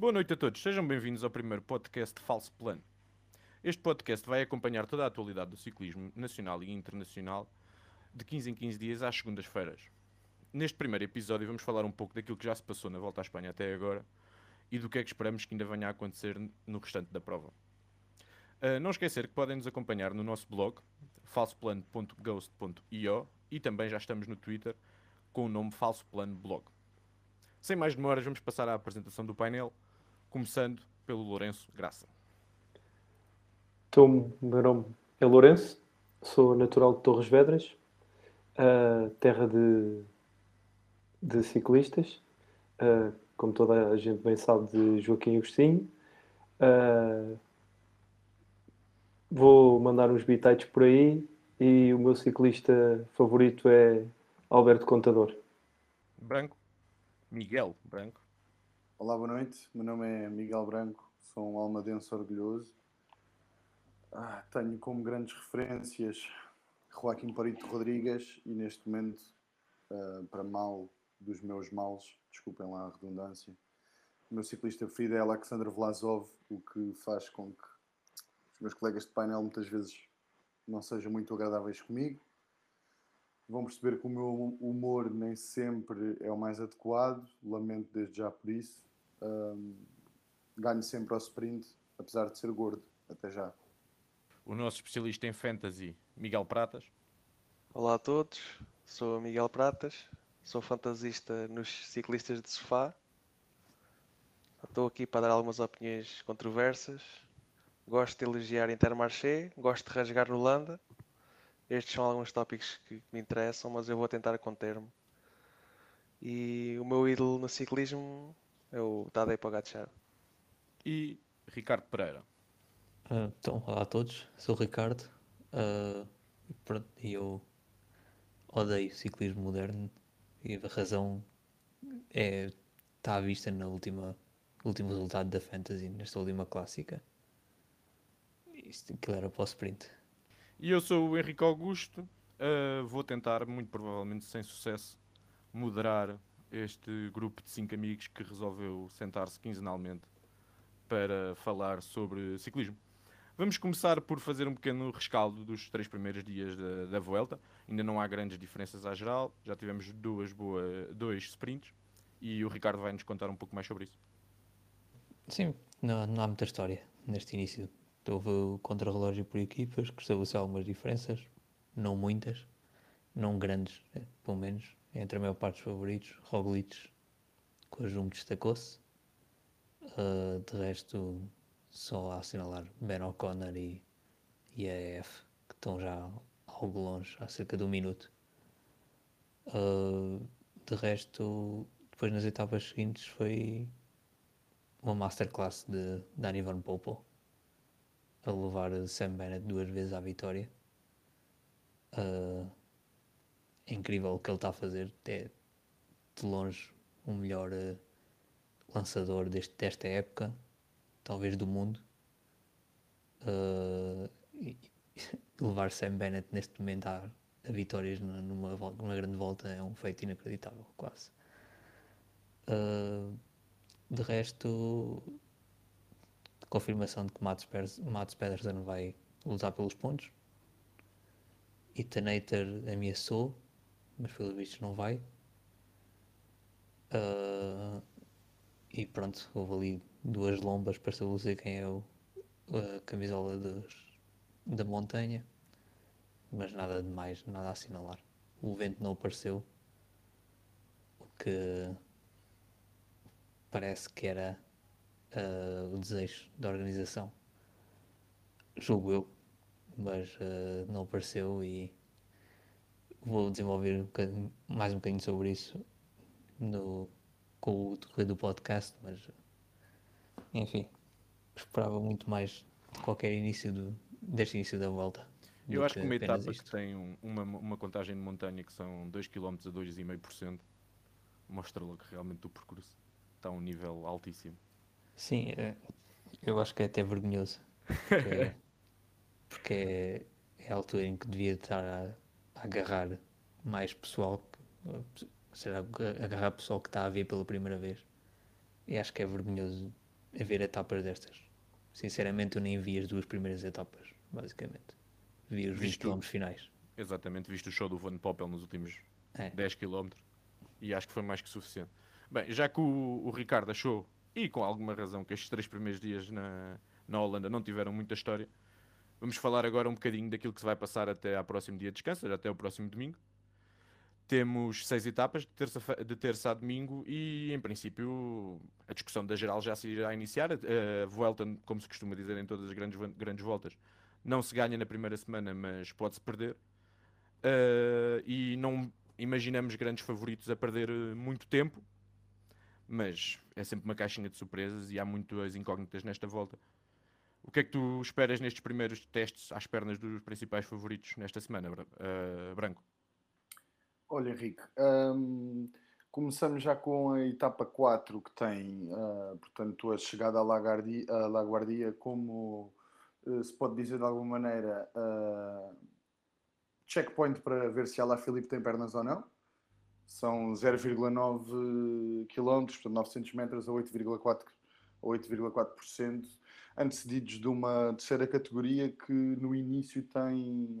Boa noite a todos, sejam bem-vindos ao primeiro podcast de Falso Plano. Este podcast vai acompanhar toda a atualidade do ciclismo nacional e internacional de 15 em 15 dias às segundas-feiras. Neste primeiro episódio vamos falar um pouco daquilo que já se passou na Volta à Espanha até agora e do que é que esperamos que ainda venha a acontecer no restante da prova. Uh, não esquecer que podem nos acompanhar no nosso blog falsoplano.ghost.io e também já estamos no Twitter com o nome Falso Plano Blog. Sem mais demoras, vamos passar à apresentação do painel, começando pelo Lourenço Graça. Então, meu nome é Lourenço, sou natural de Torres Vedras, uh, terra de, de ciclistas, uh, como toda a gente bem sabe, de Joaquim Agostinho. Uh, vou mandar uns bitites por aí e o meu ciclista favorito é Alberto Contador. Branco. Miguel Branco. Olá, boa noite. Meu nome é Miguel Branco, sou um almadense orgulhoso. Ah, tenho como grandes referências Joaquim Parito Rodrigues e neste momento, uh, para mal dos meus males, desculpem lá a redundância, o meu ciclista preferido é Alexander Vlasov, o que faz com que os meus colegas de painel muitas vezes não sejam muito agradáveis comigo. Vão perceber que o meu humor nem sempre é o mais adequado, lamento desde já por isso. Um, ganho sempre ao sprint, apesar de ser gordo. Até já. O nosso especialista em fantasy, Miguel Pratas. Olá a todos, sou Miguel Pratas, sou fantasista nos ciclistas de sofá. Estou aqui para dar algumas opiniões controversas gosto de elogiar Intermarché, gosto de rasgar no Landa. Estes são alguns tópicos que me interessam, mas eu vou tentar conter-me. E o meu ídolo no ciclismo é o Tadej Pogacar. E Ricardo Pereira. Uh, então, olá a todos, sou o Ricardo uh, e eu odeio ciclismo moderno e a razão é, está à vista na última, último resultado da Fantasy, nesta última clássica. Isto que era para o sprint. E eu sou o Henrique Augusto. Uh, vou tentar, muito provavelmente sem sucesso, moderar este grupo de cinco amigos que resolveu sentar-se quinzenalmente para falar sobre ciclismo. Vamos começar por fazer um pequeno rescaldo dos três primeiros dias da, da Vuelta. Ainda não há grandes diferenças à geral. Já tivemos duas boa, dois sprints e o Ricardo vai nos contar um pouco mais sobre isso. Sim, não, não há muita história neste início Houve o contrarrelógio por equipas, que estabeleceu algumas diferenças, não muitas, não grandes, né, pelo menos, entre a maior parte dos favoritos. Roglic, com a Jumbo destacou-se. Uh, de resto, só a assinalar Ben O'Connor e, e a EF, que estão já algo longe, há cerca de um minuto. Uh, de resto, depois nas etapas seguintes foi uma masterclass de Dani Van Poppel a levar Sam Bennett duas vezes à vitória. Uh, é incrível o que ele está a fazer. É de longe o melhor uh, lançador deste, desta época, talvez do mundo. Uh, e, levar Sam Bennett neste momento a, a vitórias numa, numa grande volta é um feito inacreditável, quase. Uh, de resto, confirmação de que Mats, Pedersen vai lutar pelos pontos. Itanator ameaçou, mas pelos vistos não vai. Uh, e pronto, houve ali duas lombas para estabelecer quem é o, a camisola dos, da montanha, mas nada de mais, nada a assinalar. O vento não apareceu, o que parece que era uh, o desejo da organização. Julgo eu, mas uh, não apareceu e vou desenvolver um mais um bocadinho sobre isso no, com o decorrer do podcast, mas enfim, esperava muito mais de qualquer início do, deste início da volta. Eu acho que uma etapa isto. que tem um, uma, uma contagem de montanha que são 2 km a 2,5% mostra logo que realmente o percurso está a um nível altíssimo. Sim, é, eu acho que é até vergonhoso. Porque, porque é, é, a altura em que devia estar a agarrar mais pessoal, seja, agarrar pessoal que está a ver pela primeira vez. E acho que é vergonhoso a ver etapas destas. Sinceramente, eu nem vi as duas primeiras etapas, basicamente. Vi os 20 Viste km finais. Exatamente, viste o show do Van Poppel nos últimos É. 10 km e acho que foi mais que suficiente. Bem, já que o, o Ricardo achou, e com alguma razão, que estes três primeiros dias na, na Holanda não tiveram muita história, vamos falar agora um bocadinho daquilo que se vai passar até ao próximo dia de descanso, até o próximo domingo. Temos seis etapas de terça, de terça a domingo e, em princípio, a discussão da geral já se irá iniciar. A, a Vuelta, como se costuma dizer em todas as grandes, grandes voltas, não se ganha na primeira semana, mas pode-se perder. Uh, e não imaginamos grandes favoritos a perder uh, muito tempo, mas é sempre uma caixinha de surpresas e há muitas incógnitas nesta volta. O que é que tu esperas nestes primeiros testes às pernas dos principais favoritos nesta semana, uh, Branco? Olha, Henrique, hum, começamos já com a etapa 4, que tem, ah, portanto, a chegada à Lagardi- à Laguardia, como eh, se pode dizer de alguma maneira, checkpoint para ver se a Filipe tem pernas ou não. São 0,9 km, portanto 900 metros a 8,4 a 8,4%, antecedidos de uma terceira categoria que no início tem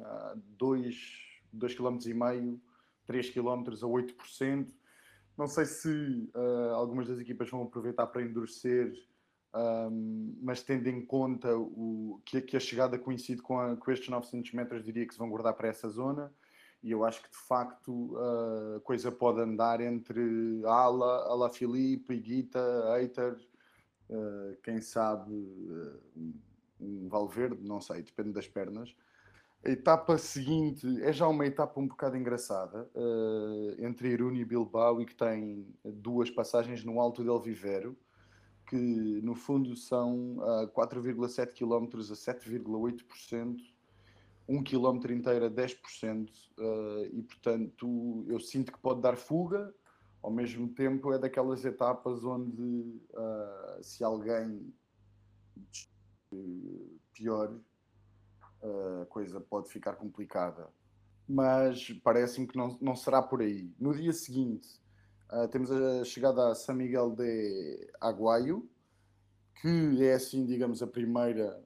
2 km e meio 3 km a 8%. Não sei se uh, algumas das equipas vão aproveitar para endurecer, um, mas tendo em conta o, que, que, a chegada coincide com, a, com, estes 900 metros, diria que se vão guardar para essa zona. E eu acho que de facto a coisa pode andar entre Ala, Ala Filipe, Guita, Eiter, uh, quem sabe um, um Valverde, não sei, depende das pernas. A etapa seguinte é já uma etapa um bocado engraçada, uh, entre Irune e Bilbao, e que tem duas passagens no Alto del Vivero, que no fundo são uh, 4,7 km a 7,8%, 1 km inteiro a 10%, uh, e portanto eu sinto que pode dar fuga, ao mesmo tempo é daquelas etapas onde uh, se alguém pior a coisa pode ficar complicada. Mas parece-me que não, não será por aí. No dia seguinte, uh, temos a chegada a San Miguel de Aguaio, que é assim, digamos, a primeira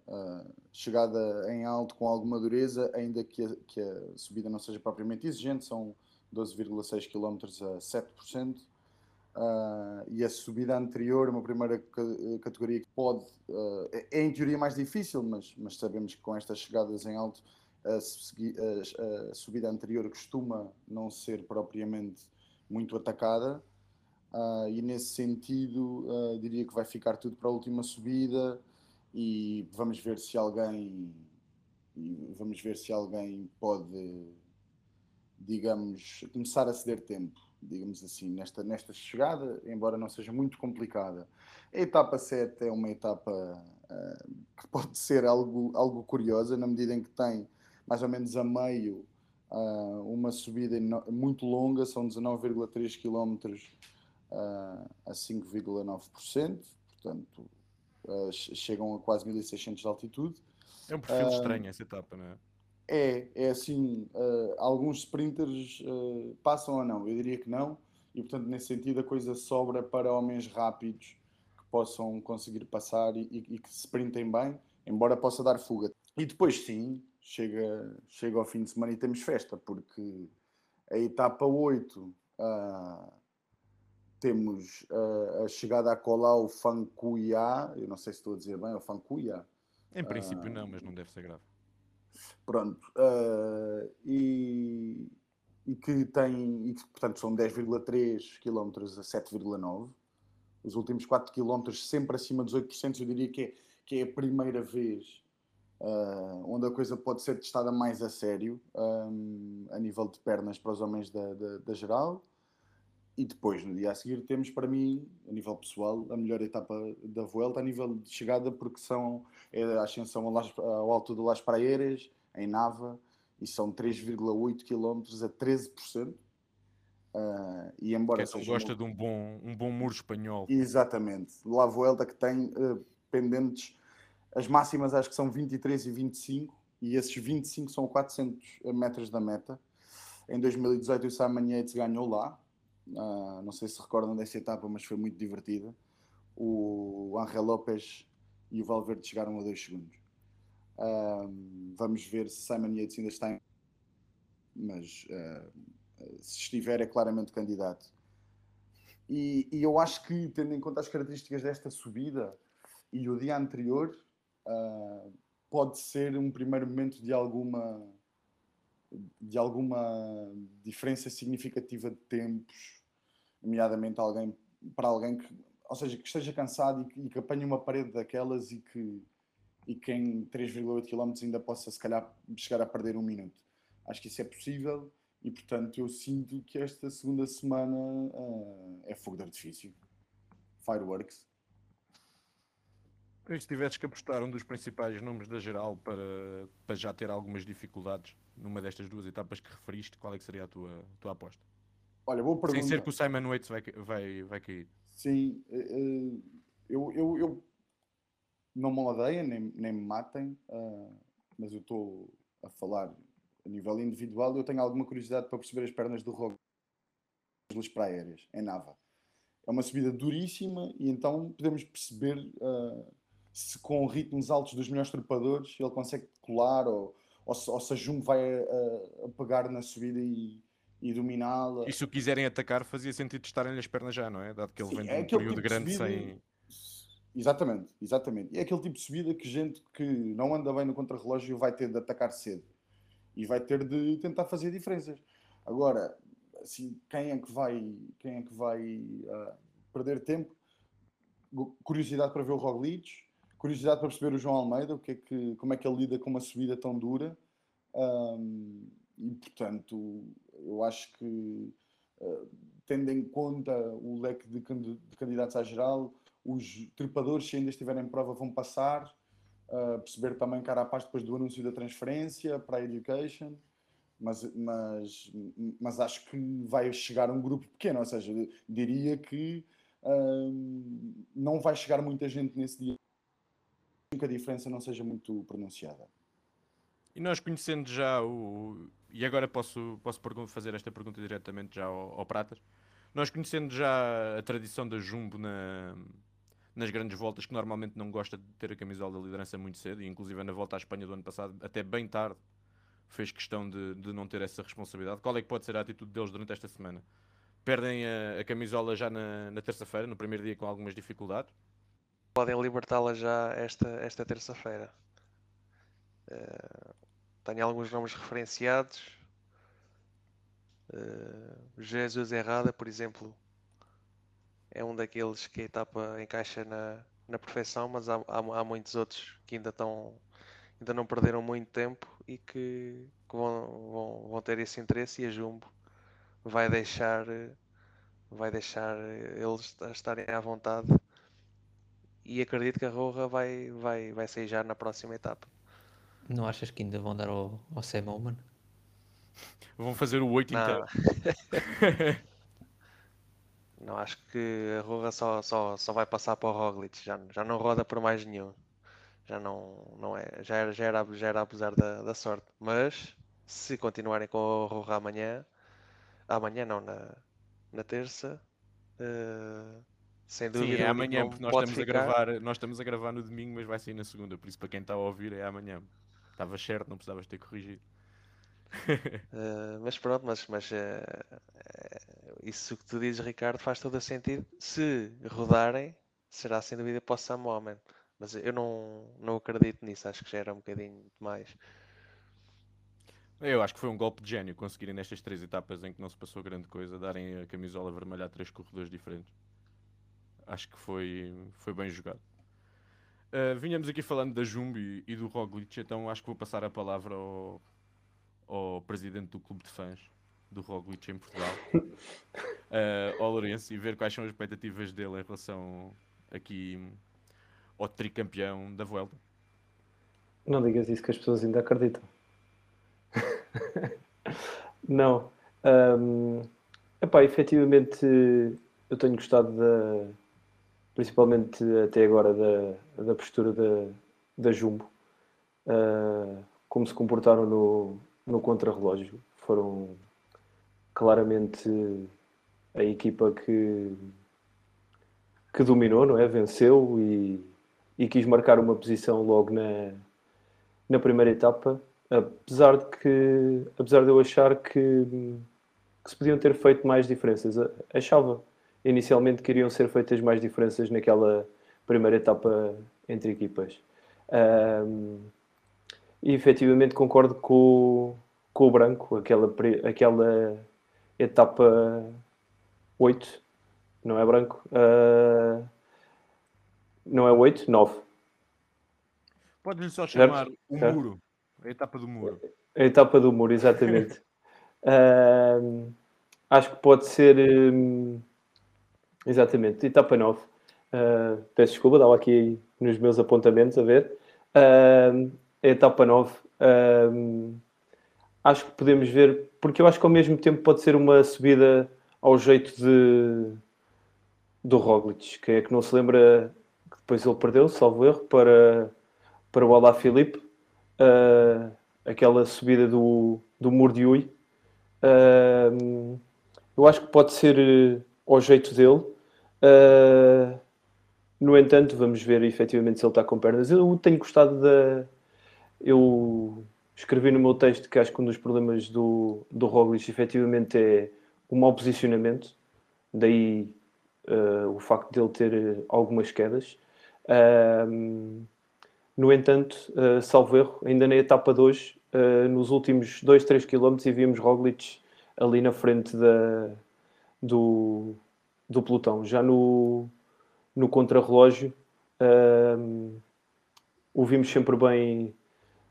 chegada em alto com alguma dureza, ainda que a, que a subida não seja propriamente exigente, são 12,6 km a 7%. Uh, e a subida anterior, uma primeira categoria que pode, uh, é em teoria mais difícil, mas, mas sabemos que com estas chegadas em alto, a, a, a subida anterior costuma não ser propriamente muito atacada. Uh, e nesse sentido, diria que vai ficar tudo para a última subida e vamos ver se alguém vamos ver se alguém pode digamos começar a ceder tempo digamos assim, nesta, nesta chegada, embora não seja muito complicada. A etapa 7 é uma etapa uh, que pode ser algo, algo curiosa, na medida em que tem mais ou menos a meio uh, uma subida muito longa, são 19,3 km uh, a 5,9%, portanto chegam a quase 1600 de altitude. É um perfil estranho essa etapa, não é? É, é assim, uh, alguns sprinters uh, passam ou não? Eu diria que não, e portanto, nesse sentido, a coisa sobra para homens rápidos que possam conseguir passar e, e, e que sprintem bem, embora possa dar fuga. E depois, sim, chega, chega ao fim de semana e temos festa, porque a etapa 8 uh, temos a chegada a Colau Fancuia, eu não sei se estou a dizer bem, o Fancuia. Em princípio, não, mas não deve ser grave. Pronto. Uh, e, e, que tem, e que, portanto, são 10,3 km a 7,9. Os últimos 4 km sempre acima dos 8%, eu diria que é, que é a primeira vez uh, onde a coisa pode ser testada mais a sério, um, a nível de pernas para os homens da, da, da, geral. E depois, no dia a seguir, temos para mim, a nível pessoal, a melhor etapa da Vuelta, a nível de chegada, porque são é a ascensão ao, Las, ao alto do Las Praeiras, em Nava, e são 3,8 km a 13%. Uh, e embora Quem gosta uma... de um bom, um bom muro espanhol. Exatamente. La Vuelta que tem uh, pendentes, as máximas acho que são 23 e 25, e esses 25 são 400 metros da meta. Em 2018 o Simon Yates ganhou lá, uh, não sei se recordam dessa etapa, mas foi muito divertida, o Angel Lopes e o Valverde chegaram a 2 segundos. Um, vamos ver se Simon Yates ainda está em. Mas uh, se estiver, é claramente candidato. E, e, eu acho que, tendo em conta as características desta subida e o dia anterior, uh, pode ser um primeiro momento de alguma de alguma diferença significativa de tempos, nomeadamente alguém para alguém que, ou seja, que esteja cansado e que, e que apanhe uma parede daquelas e que e que em 3,8 km ainda possa se calhar chegar a perder um minuto. Acho que isso é possível e portanto eu sinto que esta segunda semana uh, é fogo de artifício. Fireworks. Se tivesses que apostar um dos principais nomes da geral para, para já ter algumas dificuldades numa destas duas etapas que referiste, qual é que seria a tua, tua aposta? Olha. Sem ser que o Simon Waits vai, vai, vai cair. Sim, eh, eh, eu, eu, eu não me ladeiem, nem, nem me matem, uh, mas eu estou a falar a nível individual. Eu tenho alguma curiosidade para perceber as pernas do Roglic para aéreas, em Nava. É uma subida duríssima e então podemos perceber uh, se com ritmos altos dos melhores trepadores ele consegue colar ou, ou, se, ou se a Jumbo vai a, a, pegar na subida e, e dominá-la. E se o quiserem atacar, fazia sentido estarem-lhe as pernas já, não é? Dado que ele Sim, vem de é um período tipo grande subida, sem. Exatamente, exatamente. E é aquele tipo de subida que gente que não anda bem no contrarrelógio vai ter de atacar cedo e vai ter de tentar fazer diferenças. Agora, assim, quem é que vai, quem é que vai uh, perder tempo? Curiosidade para ver o Roglic, curiosidade para perceber o João Almeida, o que é que, como é que ele lida com uma subida tão dura. Um, e portanto, eu acho que, uh, tendo em conta o leque de, de candidatos à geral, os trepadores, se ainda estiverem em prova, vão passar. Uh, perceber também cara a paz depois do anúncio da transferência para a Education. Mas, mas, mas acho que vai chegar um grupo pequeno, ou seja, diria que uh, não vai chegar muita gente nesse dia que a diferença não seja muito pronunciada. E nós conhecendo já o. E agora posso, posso fazer esta pergunta diretamente já ao, ao Pratas. Nós conhecendo já a tradição da Jumbo na, nas grandes voltas, que normalmente não gosta de ter a camisola da liderança muito cedo, e inclusive na volta à Espanha do ano passado, até bem tarde, fez questão de, de não ter essa responsabilidade. Qual é que pode ser a atitude deles durante esta semana? Perdem a, a camisola já na, na terça-feira, no primeiro dia com algumas dificuldades? Podem libertá-la já esta, esta terça-feira. Uh, tenho alguns nomes referenciados. Uh, Jesus Errada, por exemplo, é um daqueles que a etapa encaixa na, na perfeição, mas há, há, há muitos outros que ainda estão ainda não perderam muito tempo e que, que vão, vão, vão, ter esse interesse e a Jumbo vai deixar vai deixar eles estarem à vontade e acredito que a Roja vai, vai, vai sair já na próxima etapa. Não achas que ainda vão dar ao, ao Sam Oman? Vão fazer o 8 inteiro. Não, acho que a Roja só, só, só vai passar para o Roglic, já, já não roda por mais nenhum. Já não, não é, já era, já era, já era abusar da, da sorte. Mas se continuarem com o Roja amanhã, amanhã não, na, na terça, uh, sem dúvida. Sim, é amanhã, porque nós estamos, a gravar, nós estamos a gravar no domingo, mas vai sair na segunda, por isso para quem está a ouvir é amanhã. Estava certo, não precisavas ter corrigido. uh, mas pronto, mas, mas uh, isso que tu dizes, Ricardo, faz todo o sentido. Se rodarem, será sem dúvida para o Sam Moment. Mas eu não, não acredito nisso, acho que já era um bocadinho demais. Eu acho que foi um golpe de gênio conseguirem nestas três etapas em que não se passou grande coisa, darem a camisola vermelha a três corredores diferentes. Acho que foi, foi bem jogado. Uh, vinhamos aqui falando da Jumbo e, e, do Roglic, então acho que vou passar a palavra ao, ao presidente do clube de fãs do Roglic em Portugal, uh, ao Lourenço, e ver quais são as expectativas dele em relação aqui ao tricampeão da Vuelta. Não digas isso que as pessoas ainda acreditam. não. Um, epá, efetivamente eu tenho gostado da, principalmente até agora da, da postura da, da Jumbo, uh, como se comportaram no, no contrarrelógio. Foram claramente a equipa que que dominou, não é? Venceu e, e quis marcar uma posição logo na, na primeira etapa, apesar de que apesar de eu achar que, que se podiam ter feito mais diferenças. Achava inicialmente que iriam ser feitas mais diferenças naquela primeira etapa entre equipas. Um, e efetivamente concordo com, com o branco, aquela, aquela etapa 8, não é branco? Uh, não é 8, 9. Pode-lhe só chamar certo? o certo? muro, a etapa do muro. A etapa do muro, exatamente. uh, acho que pode ser. Um, exatamente, etapa 9. Uh, peço desculpa, estava aqui nos meus apontamentos a ver. Uh, etapa 9. Uh, acho que podemos ver, porque eu acho que ao mesmo tempo pode ser uma subida ao jeito de do Roglic, que é que não se lembra que depois ele perdeu, salvo erro, para, para o Alá Filipe, uh, aquela subida do, do Murdiui. Uh, eu acho que pode ser ao jeito dele. Uh, no entanto, vamos ver efetivamente se ele está com pernas. Eu tenho gostado da. Eu escrevi no meu texto que acho que um dos problemas do, do Roglic efetivamente é o mau posicionamento, daí uh, o facto de ele ter algumas quedas. Uh, no entanto, uh, salvo erro, ainda na etapa 2, uh, nos últimos 2, 3 km, e vimos Roglic ali na frente da, do, do pelotão. Já no, no contrarrelógio, uh, o vimos sempre bem,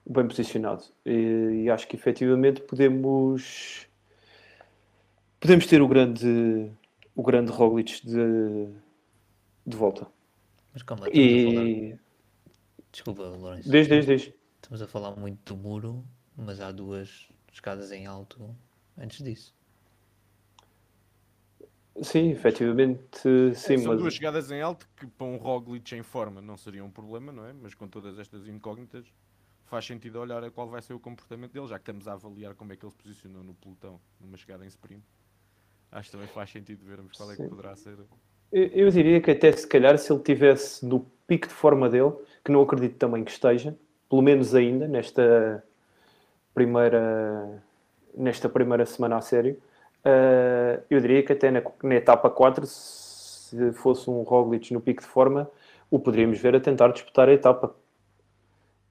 bem posicionado. E, e, acho que efetivamente podemos, podemos ter o grande, o grande Roglic de, de volta. Mas calma, e... Desculpa, Lourenço. Diz, diz, diz. Estamos a falar muito do muro, mas há duas escadas em alto antes disso. Sim, efetivamente, sim. São mas... duas chegadas em alto que para um Roglic em forma não seria um problema, não é? Mas com todas estas incógnitas faz sentido olhar a qual vai ser o comportamento dele, já que estamos a avaliar como é que ele se posicionou no pelotão numa chegada em sprint. Acho que também faz sentido vermos qual é que poderá ser. Eu, eu diria que até se calhar se ele tivesse no pico de forma dele, que não acredito também que esteja, pelo menos ainda nesta primeira nesta primeira semana a sério, Uh, eu diria que até na, na, etapa 4, se fosse um Roglic no pico de forma, o poderíamos ver a tentar disputar a etapa.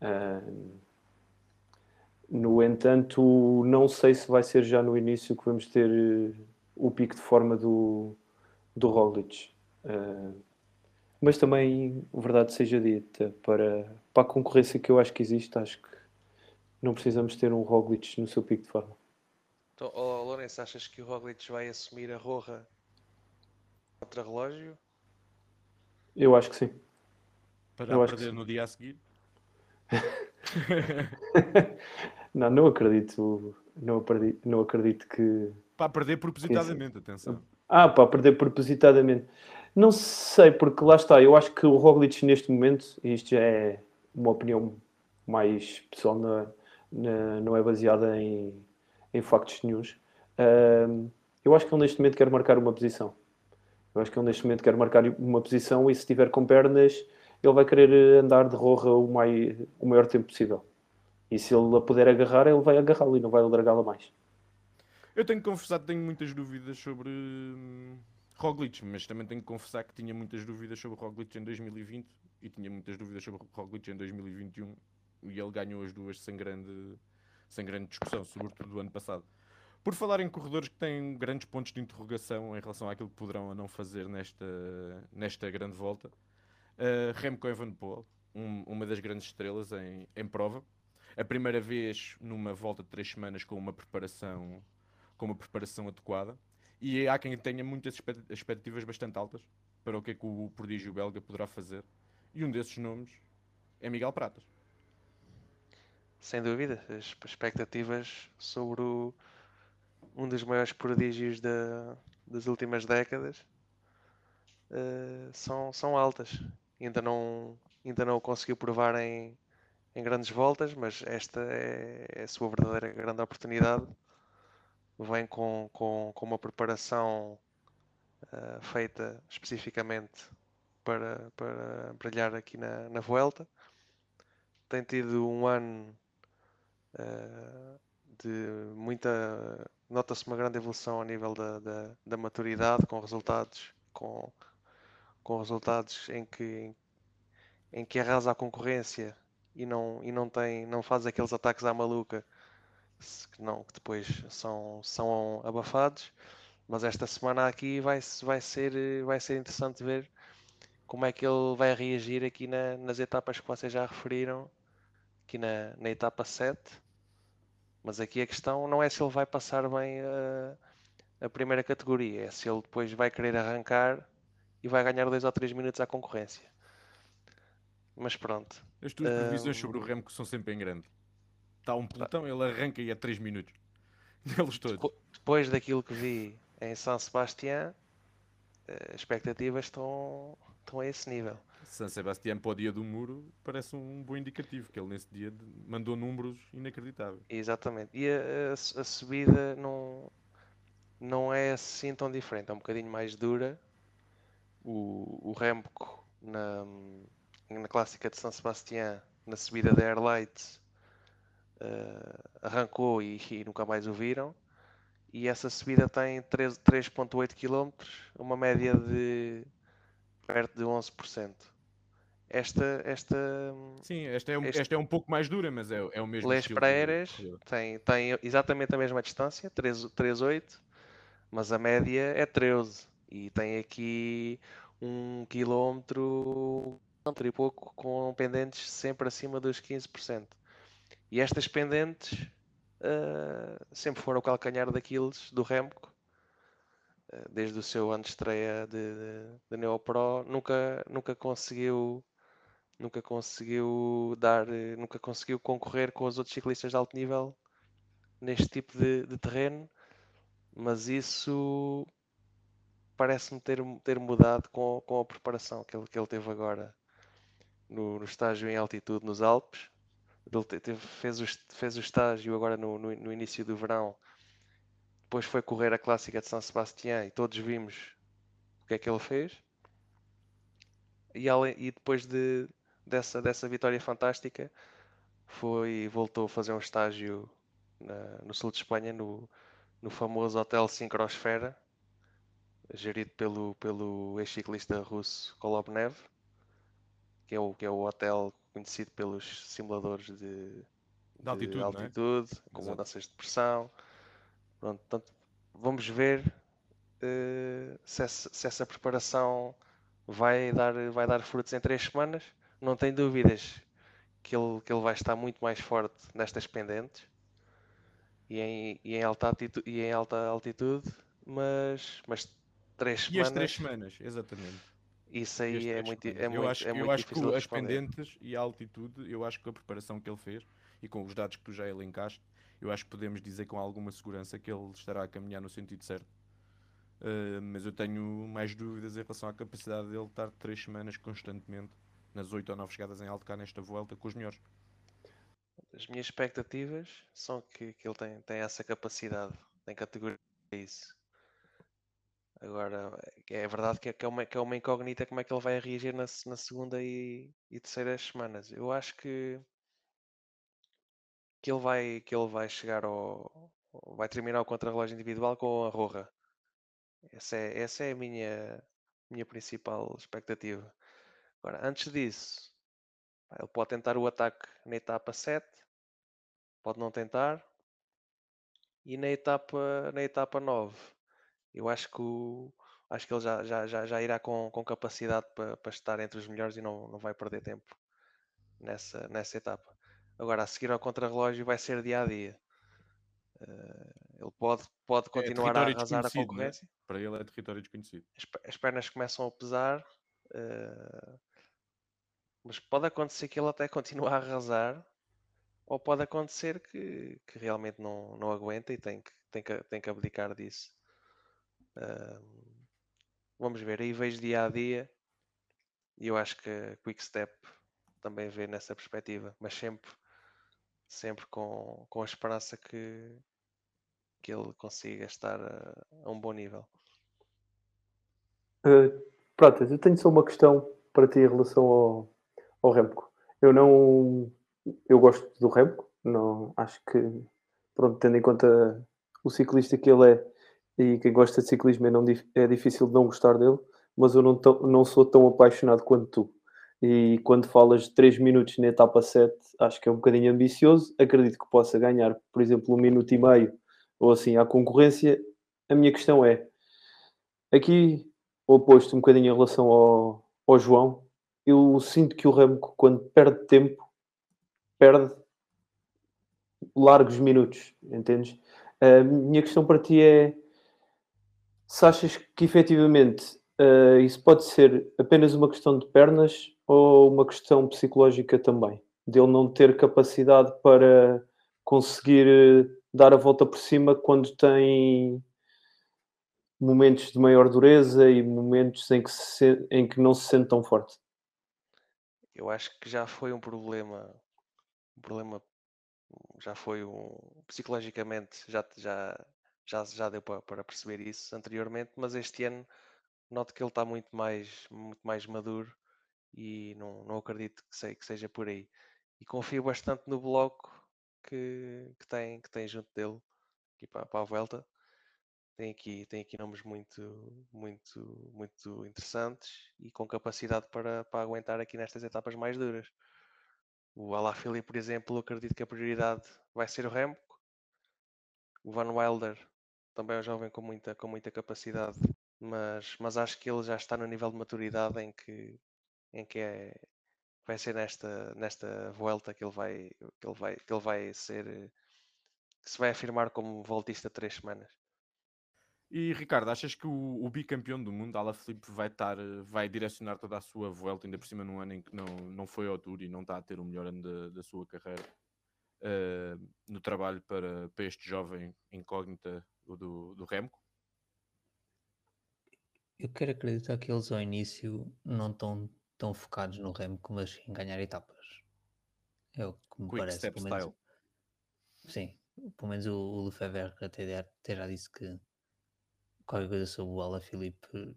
Uh, no entanto, não sei se vai ser já no início que vamos ter o pico de forma do, do Roglic. mas também, verdade seja dita, para, para a concorrência que eu acho que existe, acho que não precisamos ter um Roglic no seu pico de forma. Então, oh, Lourenço, achas que o Roglic vai assumir a Roja contra relógio? Eu acho que sim. Para eu perder no dia a seguir? não, não acredito. Não acredito, não acredito que. Para perder propositadamente, atenção. Ah, para perder propositadamente. Não sei, porque lá está. Eu acho que o Roglic neste momento, e isto já é uma opinião mais pessoal, não é, não é baseada em em factos nenhums. Uh, eu acho que ele neste momento quer marcar uma posição. Eu acho que ele neste momento quer marcar uma posição e se tiver com pernas, ele vai querer andar de roja o, mai, o maior tempo possível. E se ele a puder agarrar, ele vai agarrá-la e não vai largá-la mais. Eu tenho que confessar que tenho muitas dúvidas sobre hum, Roglic, mas também tenho que confessar que tinha muitas dúvidas sobre Roglic em 2020 e tinha muitas dúvidas sobre Roglic em 2021 e ele ganhou as duas sem grande sem grande discussão, sobretudo do ano passado. Por falar em corredores que têm grandes pontos de interrogação em relação àquilo que poderão ou não fazer nesta, nesta grande volta, uh, Remco Evenepoel, um, uma das grandes estrelas em, em prova, a primeira vez numa volta de três semanas com uma preparação com uma preparação adequada. E há quem tenha muitas expectativas bastante altas para o que é que o prodígio belga poderá fazer. E um desses nomes é Miguel Pratas sem dúvida, as expectativas sobre o, um dos maiores prodígios da, das últimas décadas uh, são, são altas. Ainda não, ainda não o conseguiu provar em, em grandes voltas, mas esta é, é a sua verdadeira grande oportunidade. Vem com, com, com uma preparação uh, feita especificamente para, para brilhar aqui na, na Vuelta. Tem tido um ano uh, de muita. Nota-se uma grande evolução a nível da, da, da, maturidade, com resultados, com, com resultados em que, em que arrasa a concorrência e não, e não, tem, não faz aqueles ataques à maluca que, não, que depois são, são abafados. Mas esta semana aqui vai, vai, ser, vai ser interessante ver como é que ele vai reagir aqui na, nas etapas que vocês já referiram, aqui na, na etapa 7. Mas aqui a questão não é se ele vai passar bem a, a primeira categoria, é se ele depois vai querer arrancar e vai ganhar 2 ou 3 minutos à concorrência. Mas pronto. As tuas previsões um... sobre o Remco são sempre em grande. Está um pelotão, ele arranca e a 3 minutos. Eles todos. Depois daquilo que vi em São Sebastião, eh, as expectativas estão, estão a esse nível. São Sebastião para o dia do muro parece um bom indicativo, que ele nesse dia mandou números inacreditáveis. Exatamente. E a, a, a subida não, não é assim tão diferente, é um bocadinho mais dura. O, o Remco na, na clássica de São Sebastião, na subida da Airlight, uh, arrancou e, e, nunca mais o viram. E essa subida tem 3,8 km, uma média de perto de 11%. Esta, esta, Sim, esta é, um, este, esta é um pouco mais dura, mas é, é o mesmo. Les Praeiras tem, tem exatamente a mesma distância, 3,8, mas a média é 13. E tem aqui um quilómetro e pouco com pendentes sempre acima dos 15%. E estas pendentes uh, sempre foram o calcanhar daqueles do Remco, uh, desde o seu ano de estreia de, de, de Neo Pro, nunca, nunca conseguiu nunca conseguiu dar, nunca conseguiu concorrer com os outros ciclistas de alto nível neste tipo de, de terreno, mas isso parece-me ter, ter mudado com, com a preparação que ele, que ele teve agora no, no estágio em altitude nos Alpes. Ele teve, fez, o, fez o estágio agora no, no, no, início do verão. Depois foi correr a clássica de São Sebastião e todos vimos o que é que ele fez. E, além, e depois de, dessa, dessa vitória fantástica, foi, voltou a fazer um estágio na, no sul de Espanha, no, no famoso Hotel Sincrosfera, gerido pelo, pelo ex-ciclista russo Kolobnev que é o, que é o hotel conhecido pelos simuladores de, de, de altitude, de altitude é? com mudanças de pressão. Pronto, portanto, vamos ver uh, se, essa, se, essa, preparação vai dar, vai dar frutos em três semanas. Não tenho dúvidas que ele, que ele vai estar muito mais forte nestas pendentes e em, e em, alta, altitude, e em alta altitude, mas, mas três e semanas. E as três semanas, exatamente. Isso aí é muito, é eu muito, acho, é eu muito acho que as pendentes e a altitude, eu acho que a preparação que ele fez e com os dados que tu já elencaste, eu acho que podemos dizer com alguma segurança que ele estará a caminhar no sentido certo. Uh, mas eu tenho mais dúvidas em relação à capacidade dele estar três semanas constantemente nas oito ou nove chegadas em alto cá nesta volta com os melhores. As minhas expectativas são que, que ele tem, tem essa capacidade, tem categoria isso. Agora, é verdade que é, que é, uma, que é uma incógnita como é que ele vai reagir na, na segunda e, e terceira semanas. Eu acho que, que, ele vai, que ele vai chegar ao. vai terminar o contrarrelógio individual com a Roja. Essa é, essa é a minha, minha principal expectativa. Agora, antes disso, ele pode tentar o ataque na etapa 7, pode não tentar, e na etapa, na etapa 9 eu acho que, o, acho que ele já, já, já, já irá com, com capacidade para, para estar entre os melhores e não, não vai perder tempo nessa, nessa etapa. Agora, a seguir ao contrarrelógio vai ser dia a dia. Uh, ele pode, pode é continuar é a arrasar a é? concorrência. Né? Para ele é território desconhecido. As, as pernas começam a pesar, uh, mas pode acontecer que ele até continue a arrasar, ou pode acontecer que, que realmente não, não aguenta e tem que, tem, que, tem que abdicar disso. Vamos ver, aí vejo dia a dia e eu acho que a Quick Step também vê nessa perspectiva, mas sempre, sempre com, com a esperança que, que ele consiga estar a, a um bom nível. Uh, Pratas, eu tenho só uma questão para ti em relação ao, ao Remco. Eu não. Eu gosto do Remco, não, acho que, pronto, tendo em conta o ciclista que ele é e quem gosta de ciclismo é, não, é difícil não gostar dele, mas eu não, não sou tão apaixonado quanto tu. E quando falas de 3 minutos na etapa 7, acho que é um bocadinho ambicioso. Acredito que possa ganhar, por exemplo, um minuto e meio ou assim à concorrência. A minha questão é: aqui, oposto um bocadinho em relação ao, ao João, eu sinto que o Remco, quando perde tempo, perde largos minutos, entendes? A minha questão para ti é se achas que efetivamente uh, isso pode ser apenas uma questão de pernas ou uma questão psicológica também, dele não ter capacidade para conseguir eh, dar a volta por cima quando tem momentos de maior dureza e momentos em que, se, em que não se sente tão forte. Eu acho que já foi um problema, um problema já foi um psicologicamente já já já, já deu para, para perceber isso anteriormente, mas este ano noto que ele está muito mais muito mais maduro e não, não acredito que, sei, que seja por aí. E confio bastante no bloco que, que, tem, que tem junto dele aqui para, para a volta. Tem aqui, tem aqui nomes muito, muito, muito interessantes e com capacidade para, para aguentar aqui nestas etapas mais duras. O Alaphilippe, por exemplo, acredito que a prioridade vai ser o Remco. O Van Wilder também é um jovem com muita, com muita capacidade, mas, mas acho que ele já está no nível de maturidade em que, em que é, vai ser nesta, nesta volta que ele vai, que ele vai, que ele vai ser, se vai afirmar como voltista três semanas. E Ricardo, achas que o, o bicampeão do mundo, Alaphilippe, vai estar, vai direcionar toda a sua volta, ainda por cima num ano em que não, não foi ao Tour e não está a ter o melhor ano da, da sua carreira, uh, no trabalho para, para este jovem incógnita do, do Remco? Eu quero acreditar que eles ao início não estão tão focados no Remco, mas em ganhar etapas. É o que me Quick parece. Step menos, style. Sim, pelo menos o, o Lefebvre até, até já disse que qualquer coisa sobre o Ala Filipe.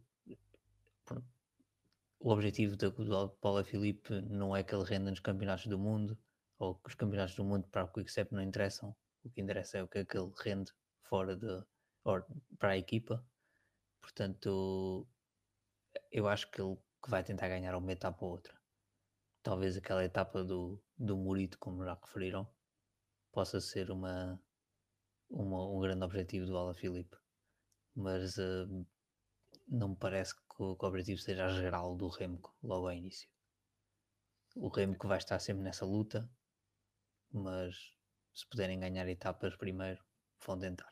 O objetivo do, do Ala Filipe não é que ele renda nos campeonatos do mundo, ou que os campeonatos do mundo para o Quickstep não interessam. O que interessa é o que é que ele rende fora de, or, para a equipa. Portanto, eu acho que ele vai tentar ganhar uma etapa ou outra. Talvez aquela etapa do, do Murito, como já referiram, possa ser uma, uma um grande objetivo do Ala Filipe mas uh, não me parece que o, que o, objetivo seja a geral do Remco logo ao início. O Remco vai estar sempre nessa luta, mas se puderem ganhar etapas primeiro, vão tentar.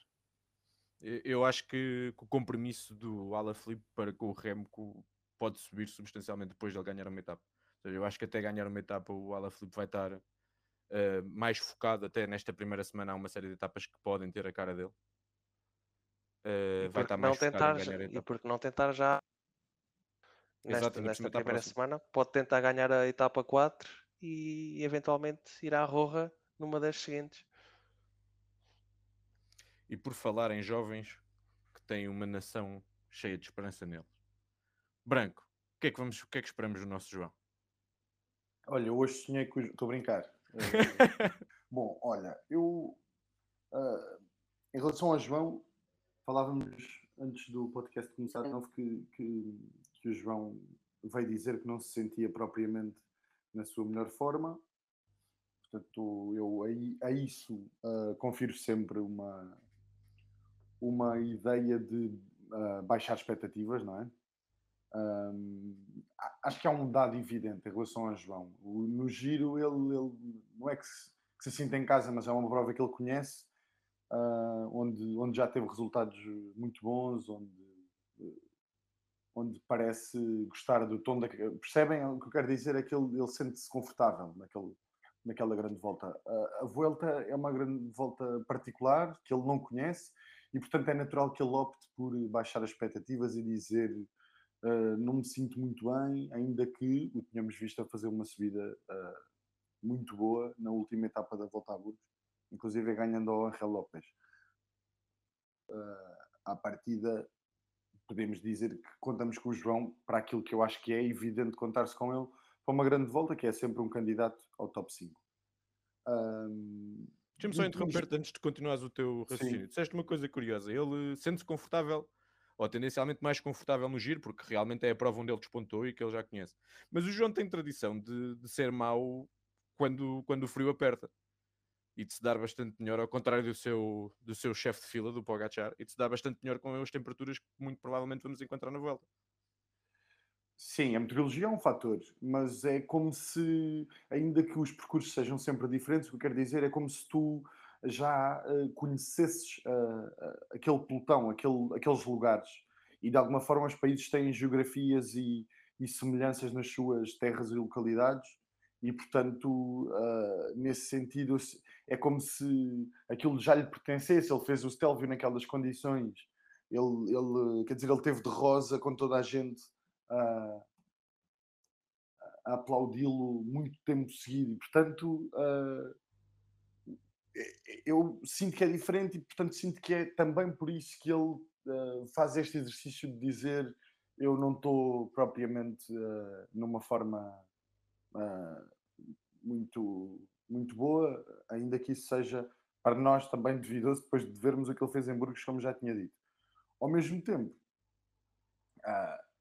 Eu acho que o compromisso do Alaphilippe para com o Remco pode subir substancialmente depois de ele ganhar uma etapa. Eu acho que até ganhar uma etapa o Alaphilippe vai estar uh, mais focado até nesta primeira semana há uma série de etapas que podem ter a cara dele uh, vai estar mais tentar, E porque não tentar já nesta, nesta primeira semana, pode tentar ganhar a etapa 4 e eventualmente ir à Roja numa das seguintes. E por falar em jovens que têm uma nação cheia de esperança neles. Branco, o que é que, vamos, o que, é que esperamos do nosso João? Olha, hoje sonhei com. Estou a brincar. Bom, olha, eu. Uh, em relação ao João, Falávamos antes do podcast começar de novo que, que, que, o João veio dizer que não se sentia propriamente na sua melhor forma. Portanto, eu a, a isso uh, confiro sempre uma, uma ideia de uh, baixar expectativas, não é? Um, acho que há um dado evidente em relação a João. O, no giro, ele, ele não é que se, que se sinta em casa, mas é uma prova que ele conhece uh, onde, onde já teve resultados muito bons, onde, onde parece gostar do tom da. Percebem o que eu quero dizer? É que ele, ele sente-se confortável naquele, naquela grande volta. A volta é uma grande volta particular que ele não conhece e, portanto, é natural que ele opte por baixar as expectativas e dizer. Uh, não me sinto muito bem, ainda que o tenhamos visto a fazer uma subida uh, muito boa na última etapa da volta a Burgos inclusive ganhando ao Angel Lopes. Uh, à partida, podemos dizer que contamos com o João para aquilo que eu acho que é evidente contar-se com ele para uma grande volta, que é sempre um candidato ao top 5. Um, Deixa-me só interromper-te antes de continuares o teu raciocínio. Disseste uma coisa curiosa. Ele sente-se confortável, ou tendencialmente mais confortável no giro, porque realmente é a prova onde ele despontou e que ele já conhece. Mas o João tem tradição de, de ser mau quando, quando o frio aperta e de se dar bastante melhor, ao contrário do seu, do seu chefe de fila, do Pogachar, e de se dar bastante melhor com as temperaturas que muito provavelmente vamos encontrar na volta. Sim, a meteorologia é um fator, mas é como se, ainda que os percursos sejam sempre diferentes, o que eu quero dizer é como se tu já uh, conhecesses uh, aquele pelotão, aquele, aqueles lugares, e de alguma forma os países têm geografias e, e semelhanças nas suas terras e localidades, e portanto, nesse sentido, é como se aquilo já lhe pertencesse. Ele fez o Stelvio naquelas condições, ele, ele, quer dizer, ele teve de rosa com toda a gente a, a aplaudi-lo muito tempo seguido. E, portanto, uh, eu sinto que é diferente e, portanto, sinto que é também por isso que ele uh, faz este exercício de dizer eu não estou propriamente uh, numa forma muito, muito boa, ainda que isso seja para nós também devidoso depois de vermos o que ele fez em Burgos, como já tinha dito. Ao mesmo tempo, uh,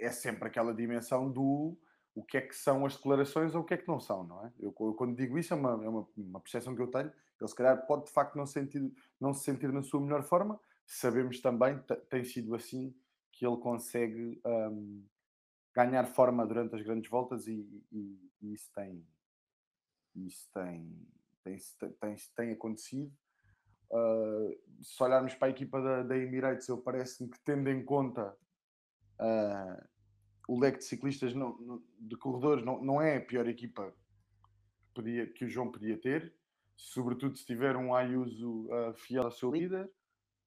é sempre aquela dimensão do o que é que são as declarações ou o que é que não são, não é? Eu, quando digo isso é uma, é uma, uma percepção que eu tenho. Ele se calhar pode de facto não, sentir, não se sentir na sua melhor forma. Sabemos também, tem sido assim, que ele consegue um, ganhar forma durante as grandes voltas e, e, e isso tem isso tem, tem, tem, tem acontecido. Uh, se olharmos para a equipa da, da Emirates, eu parece-me que tendo em conta Uh, o leque de ciclistas não, de corredores não, não é a pior equipa que, podia, que o João podia ter, sobretudo se tiver um Ayuso uh, fiel ao seu líder.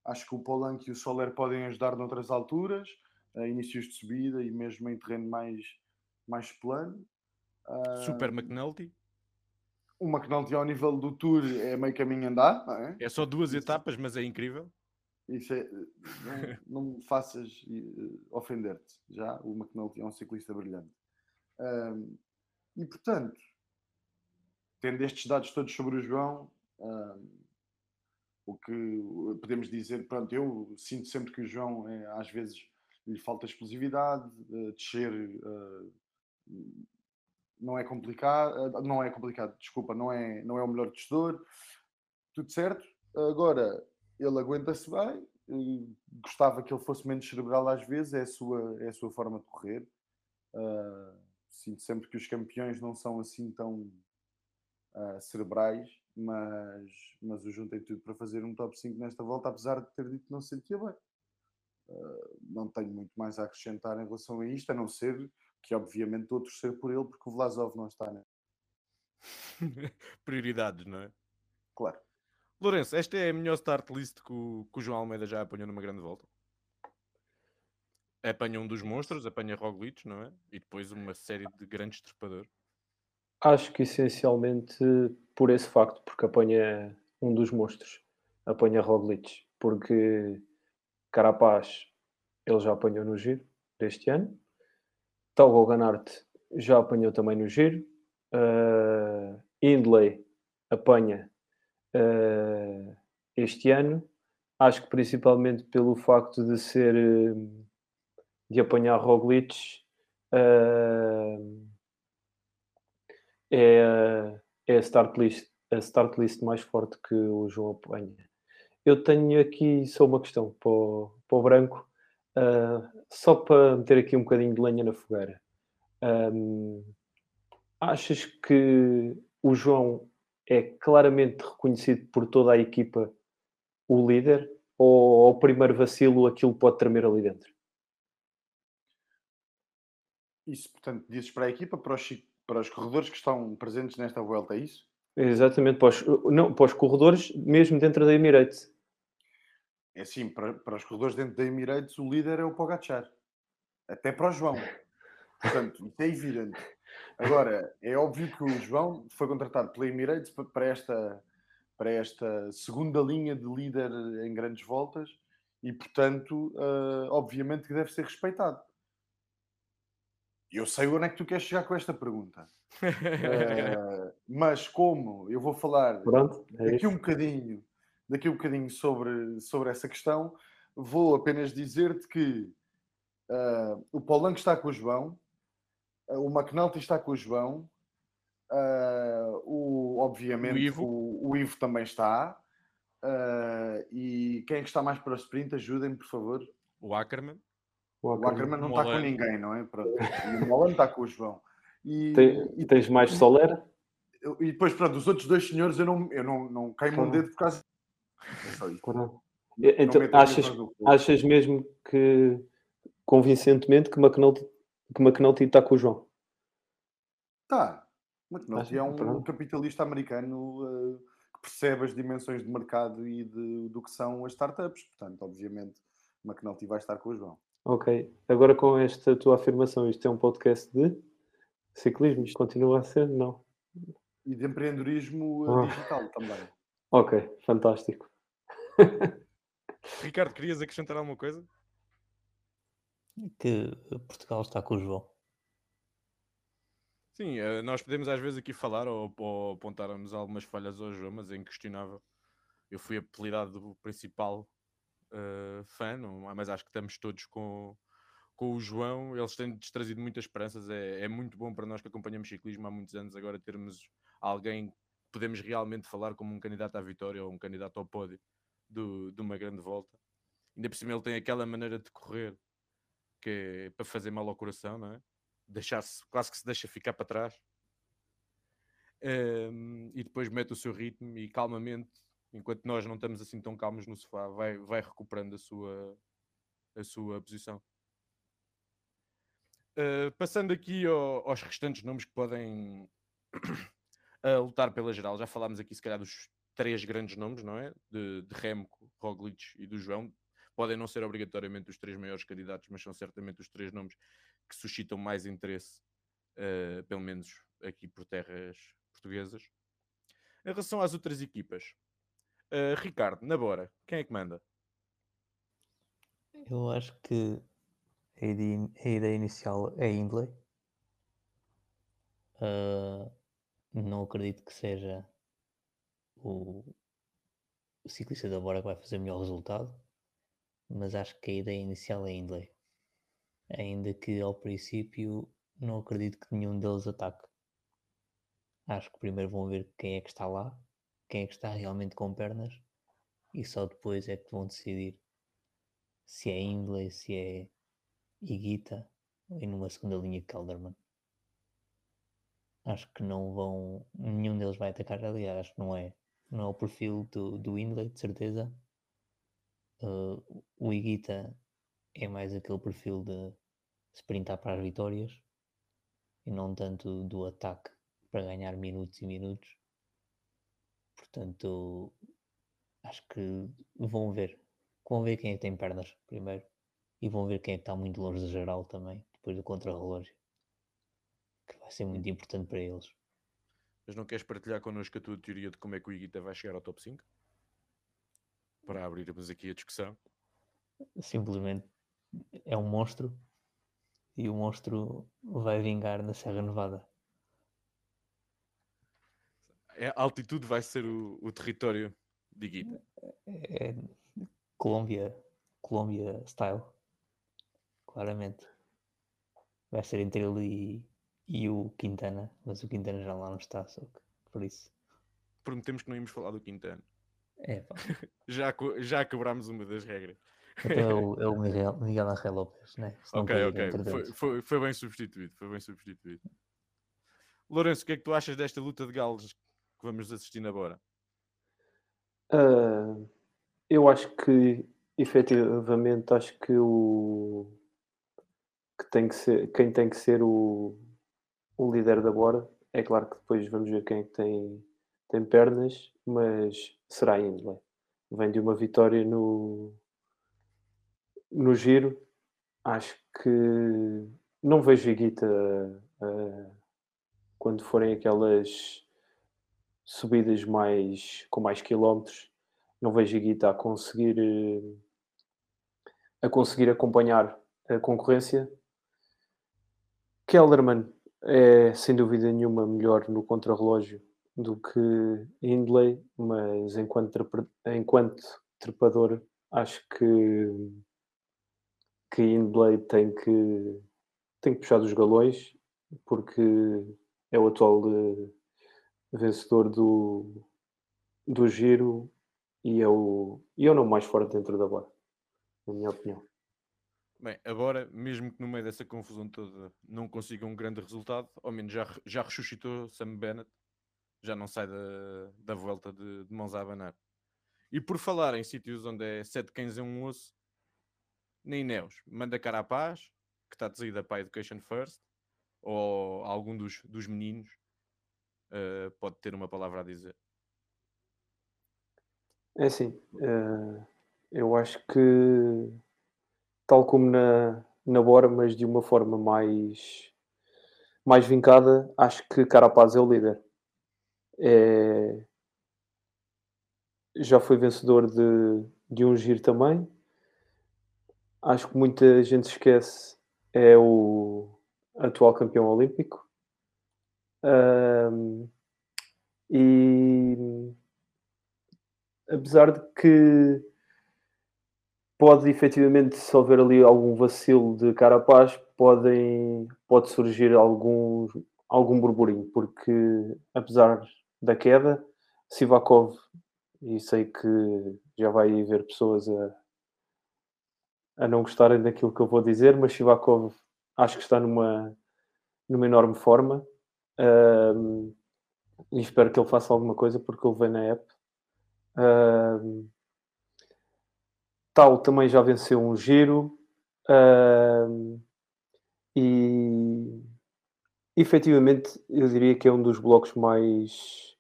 Acho que o Polanco e o Soler podem ajudar noutras alturas, uh, inícios de subida e mesmo em terreno mais, mais plano. Uh, Super McNulty. O McNulty ao nível do Tour é meio caminho andar. É? é? só duas etapas, mas é incrível. Isso é, não, não me faças uh, ofender-te. Já o McNulty é um ciclista brilhante. Um, e portanto, tendo estes dados todos sobre o João, um, o que podemos dizer, pronto, eu sinto sempre que o João é, às vezes lhe falta explosividade, uh, descer uh, não é complicado, não é complicado, desculpa, não é, não é o melhor testador, tudo certo. Agora, ele aguenta-se bem. Gostava que ele fosse menos cerebral às vezes, é a sua, é a sua forma de correr. Uh, sinto sempre que os campeões não são assim tão uh, cerebrais, mas, mas o juntei tudo para fazer um top 5 nesta volta, apesar de ter dito que não se sentia bem. Uh, não tenho muito mais a acrescentar em relação a isto, a não ser que, obviamente, estou a torcer por ele, porque o Vlasov não está. Né? Prioridades, não é? Claro. Lourenço, esta é a melhor start list que o, que o João Almeida já apanhou numa grande volta. Apanha um dos monstros, apanha Roglic, não é? E depois uma série de grandes trepadores. Acho que essencialmente por esse facto, porque apanha um dos monstros, apanha Roglic, porque Carapaz ele já apanhou no giro deste ano, Tal Ganart já apanhou também no giro, uh, Hindley apanha uh, este ano. Acho que principalmente pelo facto de ser uh, de apanhar Roglic uh, é, é a start list a start list mais forte que o João apanha. Eu tenho aqui só uma questão para o, para o branco, uh, só para meter aqui um bocadinho de lenha na fogueira. Um, achas que o João é claramente reconhecido por toda a equipa o líder ou ao primeiro vacilo aquilo pode tremer ali dentro? Isso, portanto, dizes para a equipa, para os, para os corredores que estão presentes nesta volta, é isso? Exatamente, para os, não, para os corredores mesmo dentro da Emirates. É assim, para, para os corredores dentro da Emirates o líder é o Pogachar. Até para o João. Portanto, isso é evidente. Agora, é óbvio que o João foi contratado pela Emirates para esta, para esta segunda linha de líder em grandes voltas e, portanto, uh, obviamente que deve ser respeitado. Eu sei onde é que tu queres chegar com esta pergunta. uh, mas como eu vou falar Pronto, é daqui isso. um bocadinho, daqui um bocadinho sobre, sobre essa questão, vou apenas dizer-te que uh, o Paulanco está com o João, o McNulty está com o João, uh, o, obviamente O Ivo. O, o Ivo também está. uh, e quem é que está mais para o sprint? Ajudem-me, por favor. O Ackerman. O Ackerman não está com ninguém, não é? Pronto. E o Molan está com o João. E, Tem- e, tens mais Solera? e depois, pronto, os outros dois senhores eu não, eu não, não queimo um dedo por causa. É Então, achas, achas mesmo que convincentemente que McNulty, que McNulty está com o João? Tá. McNulty Acho- é um pronto. capitalista americano eh, que percebe as dimensões de mercado e de- do que são as startups. Portanto, obviamente, McNulty vai estar com o João. Ok. Agora com esta tua afirmação, isto é um podcast de ciclismo? Continua a ser? Não. E de empreendedorismo eh, Ah. digital também. Ok, fantástico. Ricardo, querias acrescentar alguma coisa? Que Portugal está com o João. Sim, eh, nós podemos às vezes aqui falar ou, ou apontarmos algumas falhas ao João, mas é inquestionável. Eu fui apelidado do principal eh, fã, não- mas acho que estamos todos com, com o João. Eles têm-nos trazido muitas esperanças. É, é muito bom para nós que acompanhamos ciclismo há muitos anos agora termos alguém que podemos realmente falar como um candidato à vitória ou um candidato ao pódio do- de uma grande volta. Ainda por cima ele tem aquela maneira de correr que é para fazer mal ao coração, não é? Deixar-se, quase que se deixa ficar para trás. Ehm, e depois mete o seu ritmo e calmamente, enquanto nós não estamos assim tão calmos no sofá, vai, vai recuperando a sua, a sua posição. Uh, passando aqui ao- aos restantes nomes que podem uh, lutar pela geral, já falámos aqui se calhar dos três grandes nomes, não é? De, de Remco, Roglic e do João. Podem não ser obrigatoriamente os três maiores candidatos, mas são certamente os três nomes que suscitam mais interesse, uh, pelo menos aqui por terras portuguesas. Em relação às outras equipas, uh, Ricardo, na Bora, quem é que manda? Eu acho que a ideia, a ideia inicial é Hindley. Ah, não acredito que seja o, o ciclista da Bora que vai fazer melhor resultado, mas acho que a ideia inicial é Hindley. Ainda que ao princípio não acredito que nenhum deles ataque. Acho que primeiro vão ver quem é que está lá, quem é que está realmente com pernas, e só depois é que vão decidir se é Hindley, se é Higuita e numa segunda linha Kelderman. Acho que não vão. Nenhum deles vai atacar. Aliás, não é. Não é o perfil do, do Hindley, de certeza. Uh, o Higuita é mais aquele perfil de sprintar para as vitórias e não tanto do ataque para ganhar minutos e minutos. Portanto, acho que vão ver. Vão ver quem é que tem pernas primeiro e vão ver quem é que está muito longe da geral também, depois do contrarrelógio. Que vai ser muito importante para eles. Mas não queres partilhar connosco a tua teoria de como é que o Iguita vai chegar ao top 5? Para abrirmos aqui a discussão. Simplesmente é um monstro e o monstro vai vingar na Serra Nevada. É, a altitude vai ser o, o território de Iguita. É Colômbia, Colômbia style. Claramente. Vai ser entre ele e, e o Quintana, mas o Quintana já lá não está, só que por isso. Prometemos que não íamos falar do Quintana. É, pá. Já, co- já quebrámos uma das regras. Então é o, é o Miguel, Miguel Angel Lopes, né? Se ok, ok. Foi, foi, foi bem substituído. Foi bem substituído. Lourenço, o que é que tu achas desta luta de galos que vamos assistir agora? Ah, eu acho que, efetivamente, acho que o que tem que ser, quem tem que ser o, o líder da Bora, é claro que depois vamos ver quem é que tem, tem pernas, mas será Hindley. Vem de uma vitória no, no giro. Acho que não vejo Iguita ah, quando forem aquelas subidas mais com mais quilómetros, não vejo Iguita a conseguir eh, a conseguir acompanhar a concorrência. Kellerman é sem dúvida nenhuma melhor no contrarrelógio do que Hindley, mas enquanto, enquanto trepador acho que, que Hindley tem que, tem que puxar dos galões porque é o atual eh, vencedor do, do giro e é o, e é o nome mais forte dentro da barra, na minha opinião. Bem, agora, mesmo que no meio dessa confusão toda não consiga um grande resultado, ao menos já, já ressuscitou Sam Bennett, já não sai da, da volta de, de mãos a abanar. E por falar em sítios onde é sete cães em um osso, na Ineos, manda cara à paz, que está dizida para a Education First, ou algum dos, dos meninos eh, pode ter uma palavra a dizer. É assim, eh, eu acho que tal como na, na Bora, mas de uma forma mais, mais vincada, acho que Carapaz é o líder. É, já foi vencedor de, de um giro também. Acho que muita gente esquece, é o atual campeão olímpico. Ahm, e apesar de que pode efetivamente, se houver ali algum vacilo de Carapaz, podem, pode surgir algum, algum burburinho, porque apesar da queda, Sivakov, e sei que já vai haver pessoas a, a não gostarem daquilo que eu vou dizer, mas Sivakov acho que está numa, numa enorme forma. Ahm, e espero que ele faça alguma coisa porque ele vem na app. Ahm, Tal também já venceu um giro ahm, e efetivamente eu diria que é um dos blocos mais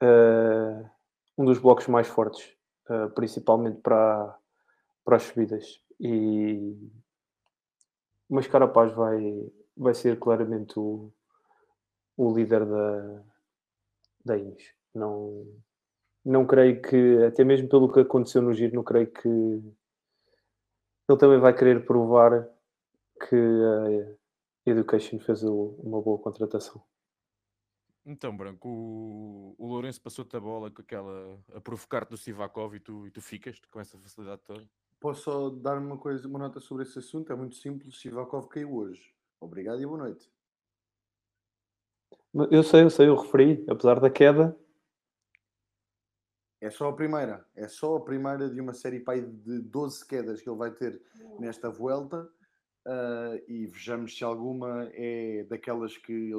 ah, um dos blocos mais fortes, ah, principalmente para, para as subidas. E mas Carapaz vai, vai ser claramente o, o líder da, da. Não, não creio que, até mesmo pelo que aconteceu no giro, não creio que ele também vai querer provar que a Education fez uma boa contratação. Então, Branco, o, o Lourenço passou-te a bola com aquela a provocar-te do Sivakov e tu, e tu ficas com essa facilidade toda. Posso só dar uma coisa, uma nota sobre esse assunto? É muito simples. Sivakov caiu hoje. Obrigado e boa noite. Eu sei, eu sei, eu referi, apesar da queda, É só a primeira. É só a primeira de uma série pai, de 12 quedas que ele vai ter nesta volta. Ah, e vejamos se alguma é daquelas que ah,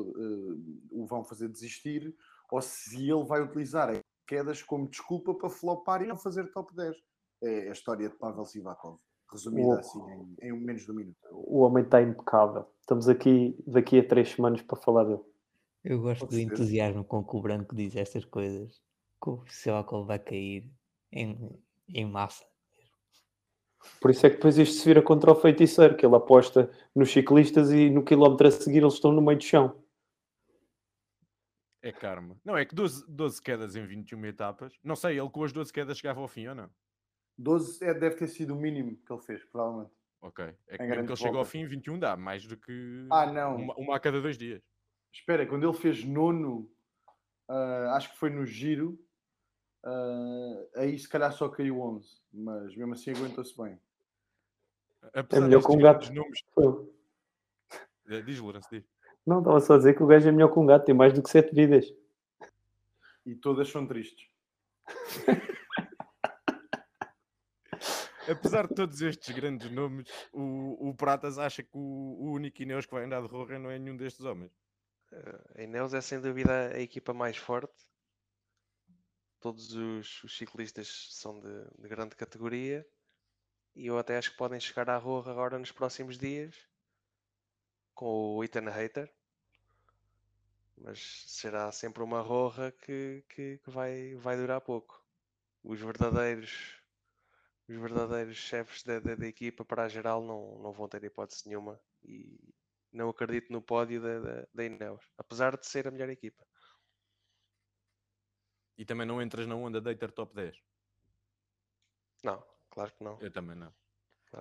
o vão fazer desistir ou se ele vai utilizar as quedas como desculpa para flopar e não fazer top 10. É a história de Pavel Sivakov, resumida Oh. assim em, em menos de um minuto. o homem está impecável. Estamos aqui daqui a três semanas para falar dele. Eu gosto do entusiasmo com que o Branco diz estas coisas. Que o Silacol vai cair em, em massa. Por isso é que depois isto se vira contra o feiticeiro, que ele aposta nos ciclistas e no quilómetro a seguir eles estão no meio do chão. É karma. Não, é que 12, 12 quedas em 21 etapas. Não sei, ele com as 12 quedas chegava ao fim ou não? 12 é, deve ter sido o mínimo que ele fez, provavelmente. Ok. É que Em mesmo que ele chega ao fim, 21 dá mais do que Ah, não. Uma, uma a cada dois dias. Espera, quando ele fez nono, ah, acho que foi no giro, ah, aí se calhar só caiu 11, mas mesmo assim aguentou-se bem. Apesar melhor destes que um gato. grandes nomes. Foi. Eh, Diz, Lourenço, diz. Não, estava só a dizer que o gajo é melhor que um gato, tem mais do que sete vidas. E todas são tristes. Apesar de todos estes grandes nomes, o, o Pratas acha que o, o único Ineos que vai andar de Roja não é nenhum destes homens. A Ineos é sem dúvida a equipa mais forte. Todos os, os ciclistas são de, de grande categoria. E eu até acho que podem chegar à Roja agora nos próximos dias com o Ethan Hater. Mas será sempre uma Roja que, que, que vai, vai durar pouco. Os verdadeiros os verdadeiros chefes da, da, da equipa para a geral não, não vão ter hipótese nenhuma e não acredito no pódio da, da, da Ineos, apesar de ser a melhor equipa. E também não entras na onda Dater Top 10. Não, claro que não. Eu também não.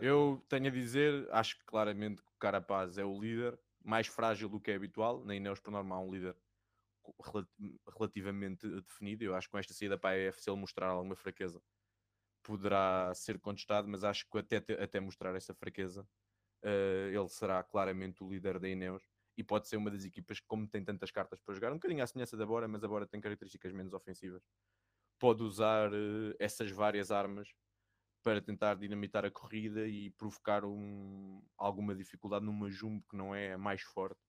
Eu tenho a dizer, acho que claramente que o Carapaz é o líder, mais frágil do que é habitual. Na Ineos, por norma, há um líder relativamente definido. Eu acho que com esta saída para a EF, se ele mostrar alguma fraqueza, poderá ser contestado, mas acho que até, até mostrar essa fraqueza, eh, ele será claramente o líder da Ineos e pode ser uma das equipas que, como tem tantas cartas para jogar, um bocadinho à semelhança da Bora, mas a Bora tem características menos ofensivas, pode usar eh, essas várias armas para tentar dinamitar a corrida e provocar um, alguma dificuldade numa jumbo que não é a mais forte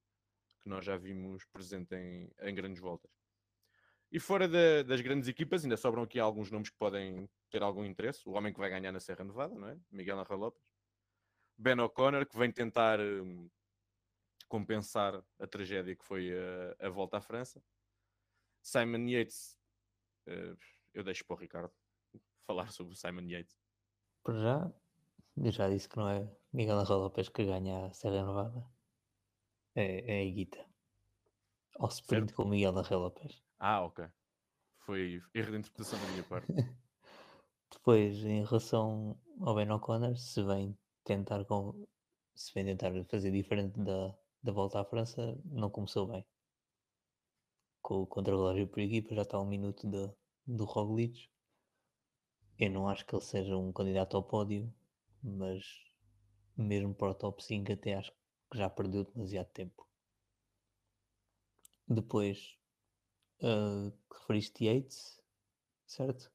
que nós já vimos presente em, em grandes voltas. E fora da- das grandes equipas, ainda sobram aqui alguns nomes que podem ter algum interesse. O homem que vai ganhar na Serra Nevada, não é? Miguel Angel Lopes. Ben O'Connor, que vem tentar hum, compensar a tragédia que foi a, a volta à França. Simon Yates, eh, eu deixo para o Ricardo falar sobre o Simon Yates. Para já, eu já disse que não é Miguel Angel Lopes que ganha a Serra Nevada. É, é a Guita. Ao sprint Certo. com o Miguel Angel Lopes. Ah, ok. Foi erro de interpretação da minha parte. Depois, em relação ao Ben O'Connor, se vem tentar com, se vem tentar fazer diferente da, da volta à França, não começou bem. Com o contra-relógio por equipa, já está um minuto do Roglic. Eu não acho que ele seja um candidato ao pódio, mas mesmo para o top 5 até acho que já perdeu demasiado tempo. Depois, ah, referiste Yates, certo?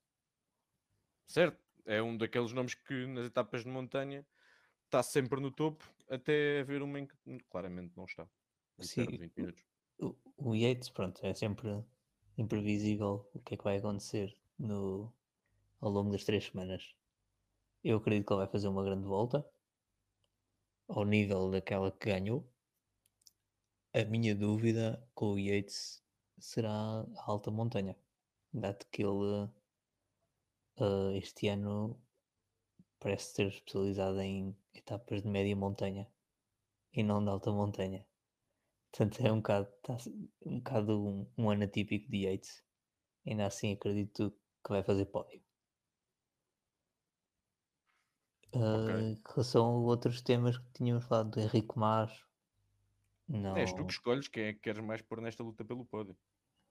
Certo, é um daqueles nomes que nas etapas de montanha está sempre no topo, até haver uma em que claramente não está. Em Sim, cerca de 20 minutos. o, o Yates, pronto, é sempre imprevisível o que é que vai acontecer no, ao longo das três semanas. Eu acredito que ele vai fazer uma grande volta ao nível daquela que ganhou. A minha dúvida com o Yates será a alta montanha, dado que ele eh, este ano parece ter especializado em etapas de média montanha e não de alta montanha. Portanto, é um bocado, tá, um, bocado um, um ano atípico de Yates. Ainda assim, acredito que vai fazer pódio. Uh, Em relação a outros temas que tínhamos falado do Henrique Mas, não. És tu que escolhes quem é que queres mais pôr nesta luta pelo pódio.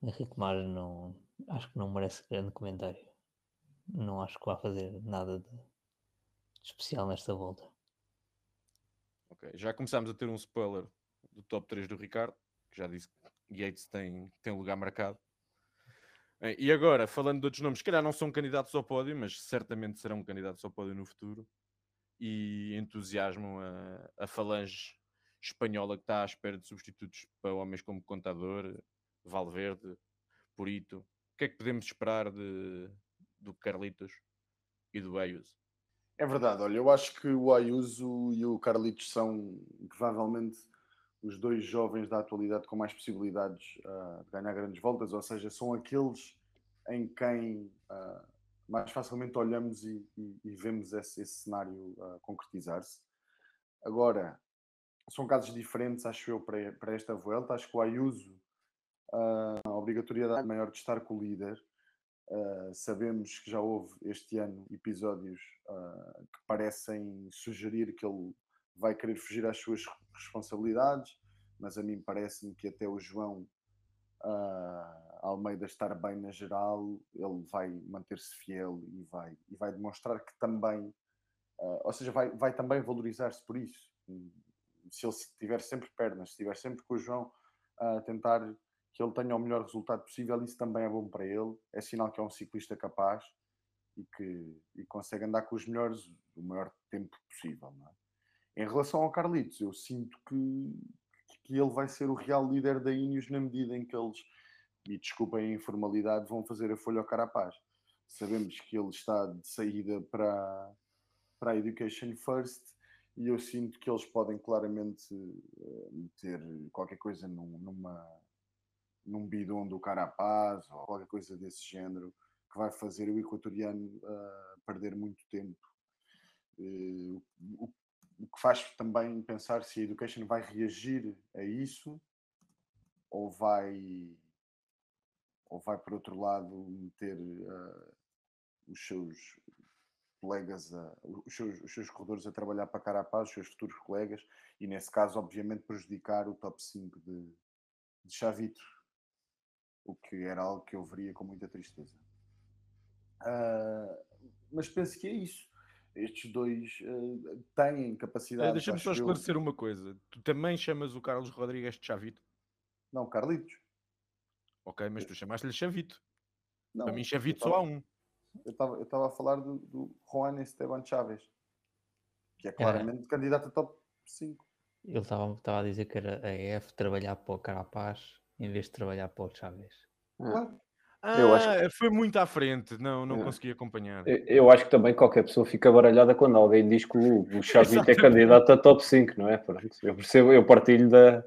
Henrique Mas não, acho que não merece grande comentário. Não acho que vá fazer nada de especial nesta volta. Ok, Já começámos a ter um spoiler do top 3 do Ricardo, que já disse que Yates tem, tem lugar marcado. Eh, E agora, falando de outros nomes, se calhar não são candidatos ao pódio, mas certamente serão candidatos ao pódio no futuro. E entusiasmam a, a falange espanhola que está à espera de substitutos para homens como Contador, Valverde, Purito. O que é que podemos esperar de, do Carlitos e do Ayuso? É verdade, olha, eu acho que o Ayuso e o Carlitos são provavelmente os dois jovens da atualidade com mais possibilidades ah, de ganhar grandes voltas, ou seja, são aqueles em quem ah, mais facilmente olhamos e, e- e vemos esse, esse cenário ah, concretizar-se. Agora, são casos diferentes, acho eu, para, para esta volta. Acho que o Ayuso, a obrigatoriedade maior de estar com o líder, Uh, sabemos que já houve este ano episódios uh, que parecem sugerir que ele vai querer fugir às suas responsabilidades, mas a mim parece-me que até o João uh, Almeida estar bem na geral, ele vai manter-se fiel e vai, e vai demonstrar que também, ou seja, vai, vai também valorizar-se por isso. Se ele tiver sempre pernas, se estiver sempre com o João a tentar que ele tenha o melhor resultado possível, isso também é bom para ele. É sinal que é um ciclista capaz e que e consegue andar com os melhores o maior tempo possível. é? Em relação ao Carlitos, eu sinto que, que ele vai ser o real líder da Ineos na medida em que eles, e desculpem a informalidade, vão fazer a folha ao Carapaz. Sabemos que ele está de saída para, para a Education First e eu sinto que eles podem claramente eh, meter qualquer coisa num- numa num bidon do Carapaz ou qualquer coisa desse género que vai fazer o equatoriano ah, perder muito tempo. Eh, o, o que faz também pensar se a Education vai reagir a isso ou vai ou vai por outro lado meter ah, os seus colegas, a- os, seus, os seus corredores a trabalhar para Carapaz, os seus futuros colegas, e nesse caso, obviamente, prejudicar o top 5 de, de Chavito, o que era algo que eu veria com muita tristeza. Ah, mas penso que é isso. Estes dois ah, têm capacidade. Deixa-me só eu- esclarecer uma coisa. Tu também chamas o Carlos Rodrigues de Chavito? Não, Carlitos. Ok, mas tu chamaste-lhe Chavito. Não, Para mim, Chavito tava- só há um. Eu estava eu estava a falar do, do Juan Esteban Chaves, que é claramente candidato a top 5. Ele estava estava a dizer que era a EF trabalhar para o Carapaz em vez de trabalhar para o Chaves. Claro. Eu acho Ah, foi muito à frente. Não, não É. consegui acompanhar. Eu- Eu acho que também qualquer pessoa fica baralhada quando alguém diz que o, o é candidato a top 5, não é? Pronto, eu percebo, eu partilho da.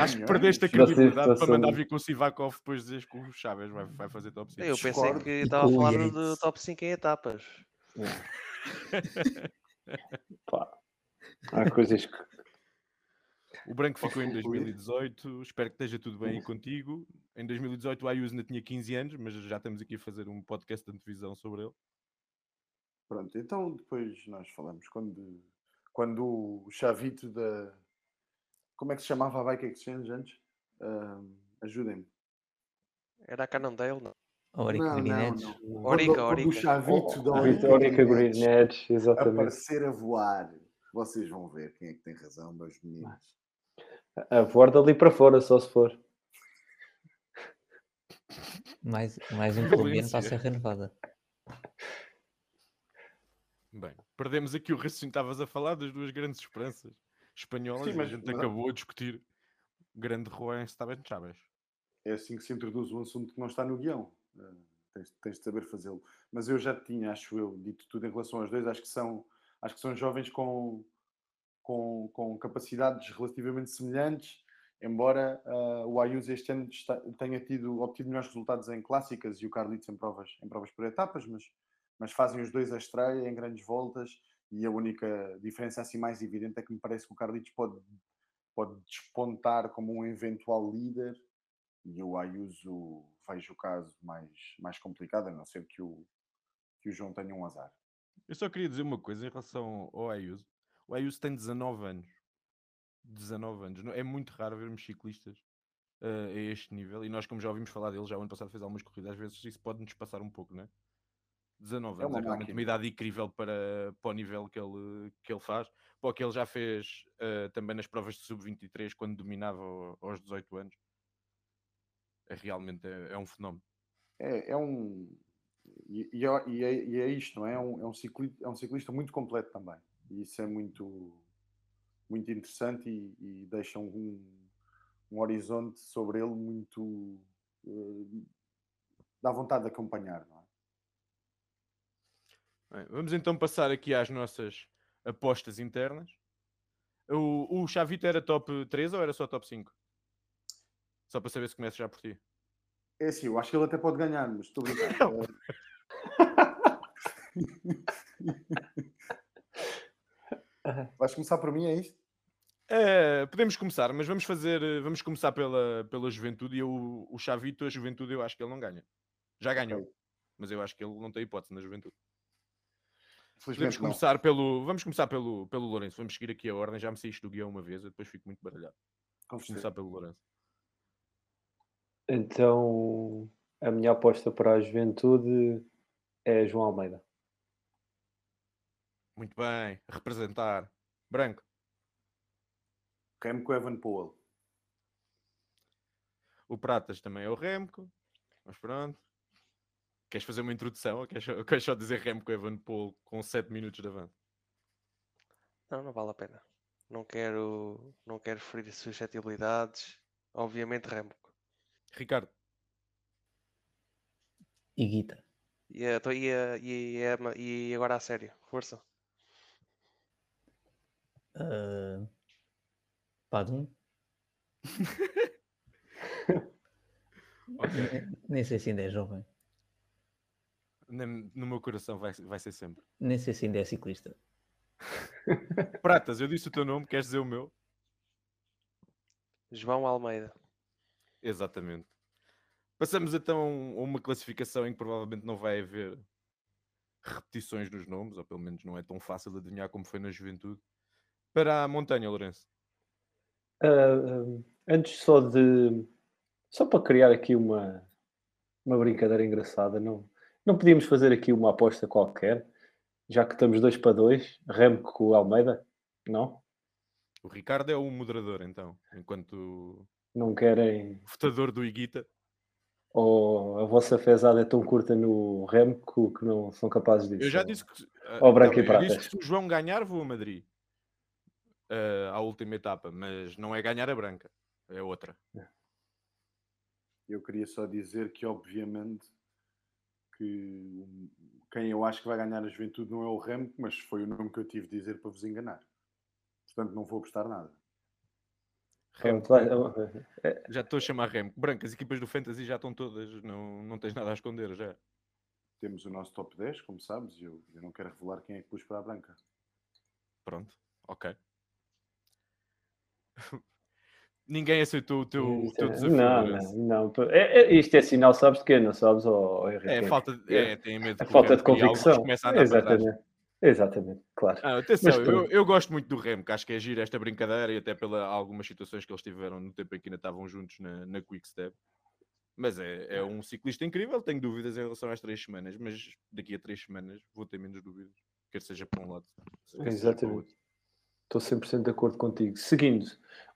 Acho que perdeste a Da credibilidade para mandar vir com o Sivakov depois dizeres que o Chaves vai, vai fazer top 5. Eu pensei Discordo. que estava a falar do top 5 em etapas. Pá, há coisas que. O Branco ficou em 2018. Espero que esteja tudo bem contigo. Em 2018 o Ayuso ainda tinha 15 anos, mas já estamos aqui a fazer um podcast de antevisão sobre ele. Pronto, então depois nós falamos. Quando, quando o Chavito da. Como é que se chamava a Bike Exchange antes? Ahm, Ajudem-me. Era a Cannondale, não? A Orica não. Orica, Orica. o Chavito da A Orica Vitórica Grinetes Green Edge, exatamente. aparecer a voar. Vocês vão ver quem é que tem razão, meus meninos. A voar dali para fora, só se for. Mais, mais um para a Serra Nevada. Bem, perdemos aqui o raciocínio. Estavas a falar das duas grandes esperanças espanholas Sim, e a mas- gente mas- acabou a discutir o grande Juan Esteban Chaves. É assim que se introduz um assunto que não está no guião. Eh, tens, tens de saber fazê-lo. Mas eu já tinha, acho eu, dito tudo em relação aos dois. Acho que são, acho que são jovens com, com, com capacidades relativamente semelhantes, embora ah, o Ayuso este ano está- tenha tido, obtido melhores resultados em clássicas e o Carlitos em provas, em provas por etapas, mas, mas fazem os dois a estreia em grandes voltas e a única diferença assim mais evidente é que me parece que o Carlitos pode, pode despontar como um eventual líder e o Ayuso vejo o caso mais, mais complicado, a não ser que o, que o João tenha um azar. Eu só queria dizer uma coisa em relação ao Ayuso. O Ayuso tem 19 anos. 19 anos. É muito raro vermos ciclistas eh, a este nível. E nós, como já ouvimos falar dele, já o ano passado fez algumas corridas, às vezes isso pode-nos passar um pouco, não é? 19 É anos uma é realmente uma idade incrível para, para o nível que ele, que ele faz. Para o que ele já fez eh, também nas provas de sub-23, quando dominava ao- aos 18 anos. É realmente é, é um fenómeno. É, é um. E, e é, e é- e é isto, não é? É um, é, um ciclista, é um ciclista muito completo também. E isso é muito, muito interessante e, e deixa um, um horizonte sobre ele muito. eh, dá vontade de acompanhar, não é? Bem, vamos então passar aqui às nossas apostas internas. O, o Chavito era top 3 ou era só top 5? Só para saber se começa já por ti. É assim, eu acho que ele até pode ganhar, mas estou a Eh, Vais começar por mim, é isto? É, podemos começar, mas vamos fazer, eh, vamos começar pela, pela juventude e eu, o Chavito, a juventude, eu acho que ele não ganha. Já ganhou, mas eu acho que ele não tem hipótese na juventude. Podemos não. começar pelo, vamos começar pelo, pelo Lourenço. Vamos seguir aqui a ordem. Já me saí isto do guião uma vez, eu depois fico muito baralhado. Vamos começar pelo Lourenço. Então, a minha aposta para a juventude é João Almeida. Muito bem, representar. Branco. Remco Evan Powell. O Pratas também é o Remco. Mas pronto. Queres fazer uma introdução ou queres, só- queres só dizer Remco Evan Paul com 7 minutos de avanço? Não, não vale a pena. Não quero, não quero ferir suscetibilidades. Obviamente Remco. Ricardo. E Guita. E, tô- e, a- e, a- e agora a sério. Força. Uh. Nem- Nem sei se ainda é jovem. Nem- No meu coração vai, vai ser sempre. Nem sei se ainda é ciclista. Pratas, eu disse o teu nome, queres dizer o meu? João Almeida. Exatamente. Passamos então a uma classificação em que provavelmente não vai haver repetições nos nomes, ou pelo menos não é tão fácil de adivinhar como foi na juventude. Para a montanha, Lourenço. Uh, antes só de. Só para criar aqui uma, uma brincadeira engraçada, não, não podíamos fazer aqui uma aposta qualquer, já que estamos dois para dois, Remco com o Almeida? Não? O Ricardo é o moderador, então, enquanto Não querem. votador do Iguita. Ou a vossa fezada é tão curta no Remco que não são capazes disso? Eu já disse que. ah, Ou branco tá e bem, eu disse que se o João ganhar, vou a Madrid. Ah, à última etapa, mas não é ganhar a branca, é outra. Eu queria só dizer que, obviamente, que quem eu acho que vai ganhar a juventude não é o Remco, mas foi o nome que eu tive de dizer para vos enganar. Portanto, não vou apostar nada. Remco, vai- já estou a chamar Remco. Branco, as equipas do Fantasy já estão todas, não, não tens nada a esconder já. Temos o nosso top 10, como sabes, e eu, eu não quero revelar quem é que pus para a branca. Pronto, ok. Ninguém aceitou o teu, o teu desafio. Não, não, não. É, é- isto é sinal, sabes de quê? Não sabes, Henrique? É, falta. É, tem medo A que falta de e alguns convicção. para. Exatamente. Exatamente, claro. Ah, atenção, Mas eu, eu gosto muito do Remco, acho que é giro esta brincadeira e até pela algumas situações que eles tiveram no tempo em que ainda estavam juntos na, na Quick Step. Mas é, é um ciclista incrível, tenho dúvidas em relação às três semanas, mas daqui a três semanas vou ter menos dúvidas, quer seja para um lado. quer seja para o Exatamente. outro. Estou 100% de acordo contigo. Seguindo,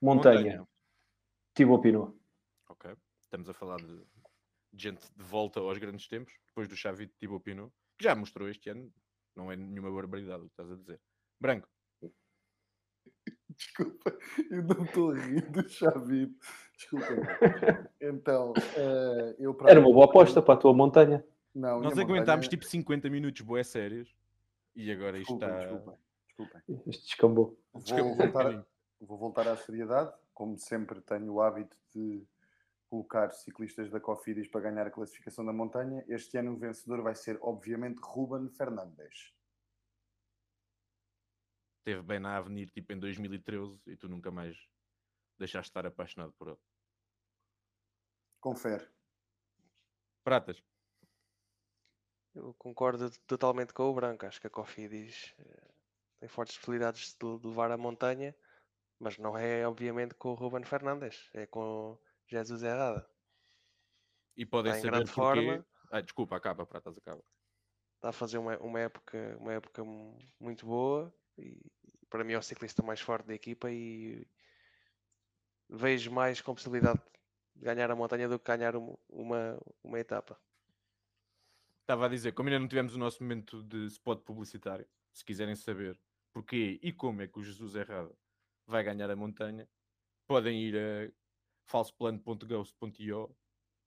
Montanha, Thibaut Pinot. Ok, estamos a falar de, de gente de volta aos grandes tempos, depois do Xavi de Thibaut Pinot, que já mostrou este ano, não é nenhuma barbaridade o que estás a dizer. Branco, Desculpa, eu não estou a rir do Xavi. Desculpa. Então, eh, eu para Era uma boa aposta para a tua montanha. Não, nós aguentámos montanha- tipo 50 minutos boé sérios e agora isto Desculpem, está. desculpem, desculpem. Isto descambou. Vou voltar, vou voltar à seriedade. Como sempre, tenho o hábito de colocar ciclistas da Cofidis para ganhar a classificação da montanha. Este ano o vencedor vai ser, obviamente, Ruben Fernandes. Esteve bem na Avenir tipo em 2013 e tu nunca mais deixaste de estar apaixonado por ele. Confere. Pratas, Eu concordo totalmente com o Branco. Acho que a Cofidis eh, tem fortes possibilidades de levar a montanha, mas não é, obviamente, com o Ruben Fernandes, é com Jesus Herrada. e podem saber grande porquê. forma. Ah, desculpa, acaba, Pratas, acaba. Está a fazer uma, uma época, uma época mu- muito boa e para mim é o ciclista mais forte da equipa e vejo mais com possibilidade de ganhar a montanha do que ganhar um- uma, uma etapa. Estava a dizer, como ainda não tivemos o nosso momento de spot publicitário, se quiserem saber porquê e como é que o Jesus Errado vai ganhar a montanha, podem ir a falsoplano.ghost.io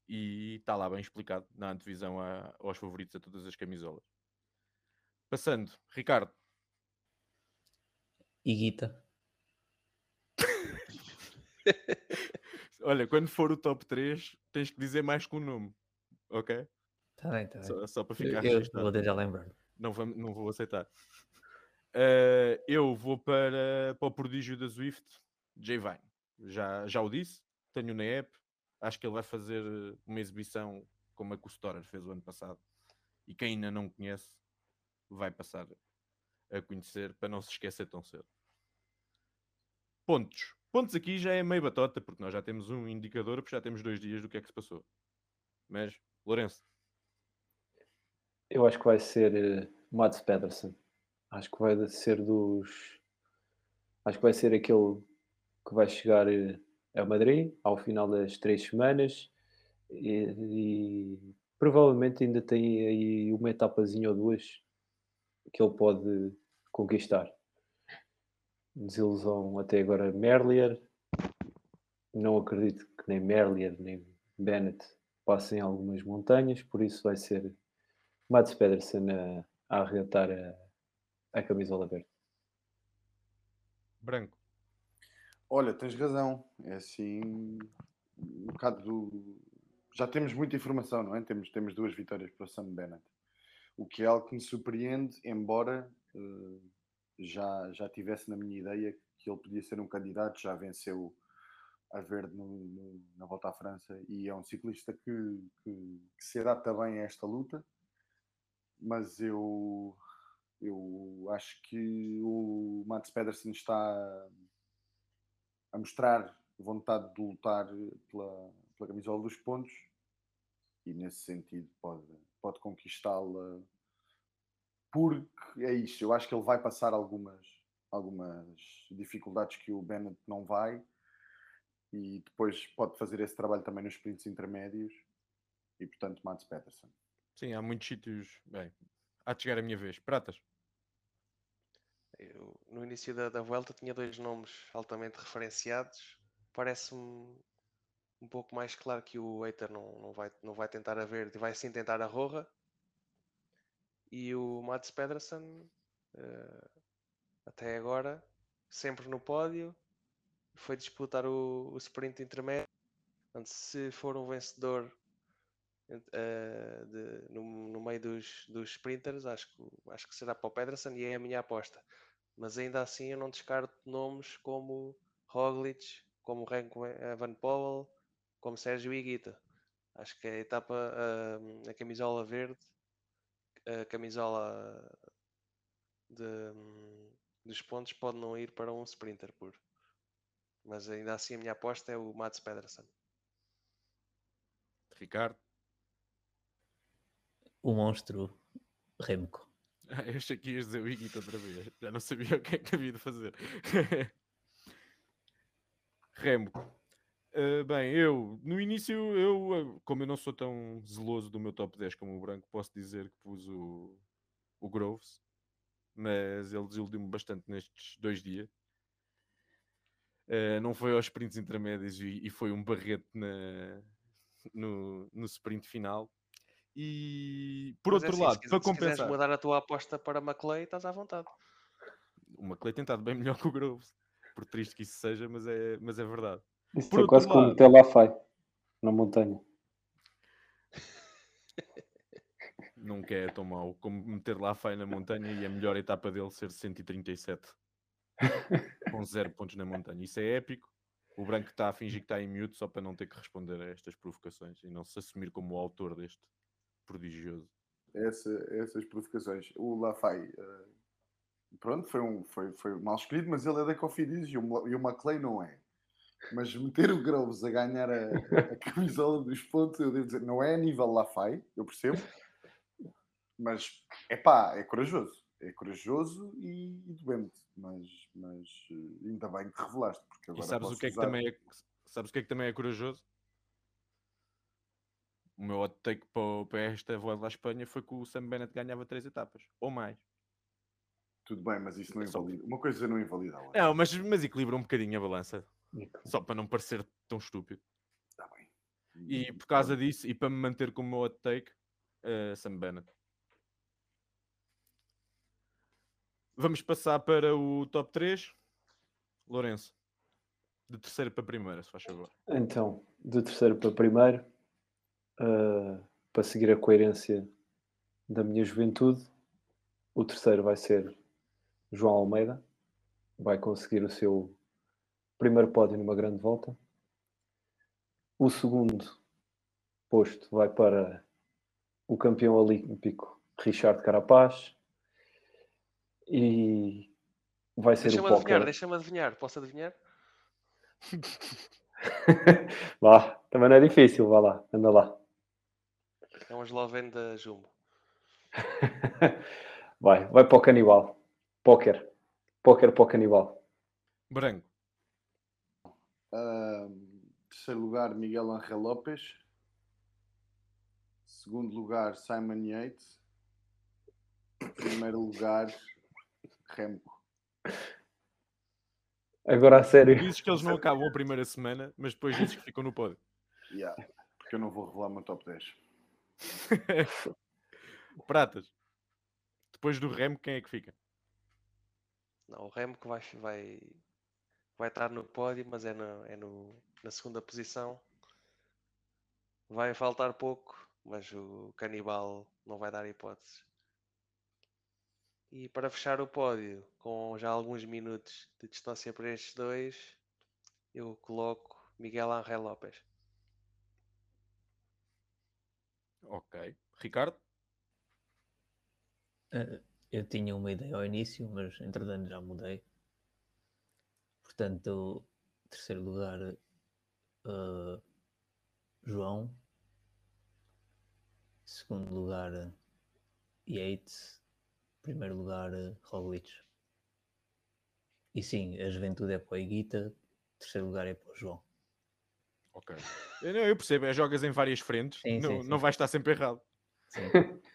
e está lá bem explicado na antevisão a- aos favoritos a todas as camisolas. Passando, Ricardo, Iguita. olha, quando for o top 3, tens que dizer mais que um nome, ok? Está bem, está bem. Só, só para Eu, ficar eu registado. vou tentar lembrar. não, não vou aceitar. Eh, eu vou para, para o prodígio da Swift, Jay Vine. Já, já o disse, tenho na app. Acho que ele vai fazer eh, uma exibição como a que o Storer fez o ano passado. E quem ainda não conhece vai passar a conhecer para não se esquecer tão cedo. Pontos. Pontos aqui já é meio batota, porque nós já temos um indicador, porque já temos dois dias do que é que se passou. Mas, Lourenço, Eu acho que vai ser eh, Mads Pedersen. Acho que vai ser dos. Acho que vai ser aquele que vai chegar eh, a Madrid ao final das três semanas e, e provavelmente ainda tem aí uma etapazinha ou duas que ele pode conquistar. Desilusão até agora Merlier. Não acredito que nem Merlier nem Bennett passem algumas montanhas, por isso vai ser Mats Pedersen a, a a, a camisola verde. Branco. Olha, tens razão. É assim. Um bocado do. Já temos muita informação, não é? Temos, temos duas vitórias para o Sam Bennett. O que é algo que me surpreende, embora eh, já, já tivesse na minha ideia que ele podia ser um candidato, já venceu a verde no- no- na volta à França e é um ciclista que, que, que se adapta bem a esta luta. mas eu, eu acho que o Mats Pedersen está a mostrar vontade de lutar pela, pela camisola dos pontos e nesse sentido pode, pode conquistá-la porque é isso, eu acho que ele vai passar algumas, algumas dificuldades que o Bennett não vai e depois pode fazer esse trabalho também nos sprints intermédios e portanto Mats Peterson. Sim, há muitos sítios. Bem, há de chegar a minha vez. Pratas. Eu, no início da, da volta tinha dois nomes altamente referenciados. Parece-me um pouco mais claro que o Eiter não, não, vai, não vai tentar a verde, vai sim tentar a Roja. E o Mats Pedersen, uh, até agora, sempre no pódio, foi disputar o, o sprint intermédio. Portanto, se for um vencedor uh, de, no, no, meio dos, dos sprinters, acho que, acho que será para o Pedersen e é a minha aposta. Mas ainda assim eu não descarto nomes como Roglic, como Renko Van Powell, como Sérgio Iguita. Acho que a etapa, a, a camisola verde, a camisola de, dos pontos pode não ir para um sprinter puro. Mas ainda assim a minha aposta é o Mats Pedersen. Ricardo? O monstro Remco. Ah, eu achei que ias dizer o Iguita outra vez. Já não sabia o que é que havia de fazer. Remco. Uh, bem, eu, no início, eu, como eu não sou tão zeloso do meu top 10 como o Branco, posso dizer que pus o, o Groves, mas ele desiludiu-me bastante nestes dois dias. Uh, não foi aos sprints intermédios e, e foi um barrete na, no, no sprint final. E por Mas é outro assim, lado, se, para se quiseres compensar, mudar a tua aposta para McLean, estás à vontade. o McLean tem estado bem melhor que o Groves, por triste que isso seja, mas é, mas é verdade. Isso Por é quase como lado- meter lá fai na montanha. Nunca é tão mau como meter lá Fai na montanha e a melhor etapa dele ser 137 com zero pontos na montanha. Isso é épico. O branco está a fingir que está em mute só para não ter que responder a estas provocações e não se assumir como o autor deste prodigioso. Essa, essas provocações. O Lafay, eh, pronto, foi, um, foi, foi mal escolhido, mas ele é da Cofidis e o, e o McLean não é. Mas meter o Groves a ganhar a, a camisola dos pontos, eu devo dizer, não é a nível Lafay, eu percebo, mas é pá, é corajoso. É corajoso e, e doente, mas, mas eh, ainda bem que revelaste. Porque E agora sabes o que é que também é, sabes o que é que também é corajoso? O meu hot take para, para esta volta à Espanha foi que o Sam Bennett ganhava três etapas, ou mais. Tudo bem, mas isso não É só- invalida. Uma coisa não invalida a outra. Não, mas, mas equilibra um bocadinho a balança, só para não parecer tão estúpido. Está Tá bem. E por causa disso, e para me manter como meu hot take, eh, Sam Bennett. Vamos passar para o top 3. Lourenço. De terceiro para primeira, se faz favor. Então, de terceiro para primeiro, ah, para seguir a coerência da minha juventude, o terceiro vai ser João Almeida, vai conseguir o seu primeiro pódio numa grande volta. O segundo posto vai para o campeão olímpico Richard Carapaz e vai ser Deixa-me o adivinhar, deixa-me adivinhar. Posso adivinhar? Vá, também não é difícil, vá lá, anda lá. É um esloveno da Jumbo. Vai, vai para o canibal. Póquer. Póquer para o canibal. Branco. Ahm, terceiro lugar, Miguel Angel Lopes. Segundo lugar, Simon Yates. Primeiro lugar, Remco. Agora a sério. Dizes que eles não acabam a primeira semana, mas depois dizes que ficam no pódio. Yeah, porque eu não vou revelar o meu top 10. Pratas. Depois do Remo, quem é que fica? Não, o Remco vai, vai, vai estar no pódio, mas é, na, é no, na segunda posição. Vai faltar pouco, mas o Canibal não vai dar hipóteses. E para fechar o pódio, com já alguns minutos de distância para estes dois, eu coloco Miguel Angel Lopes. Ok. Ricardo? Eh, eu tinha uma ideia ao início, mas entretanto já mudei. Portanto, terceiro lugar, eh, João. Segundo lugar, Yates. Primeiro lugar, Roglic. E sim, a juventude é para o Iguita, terceiro lugar é para o João. Ok. Eu, eu percebo, é jogas em várias frentes, Sim, não, sim, sim. não vais estar sempre errado. Sim.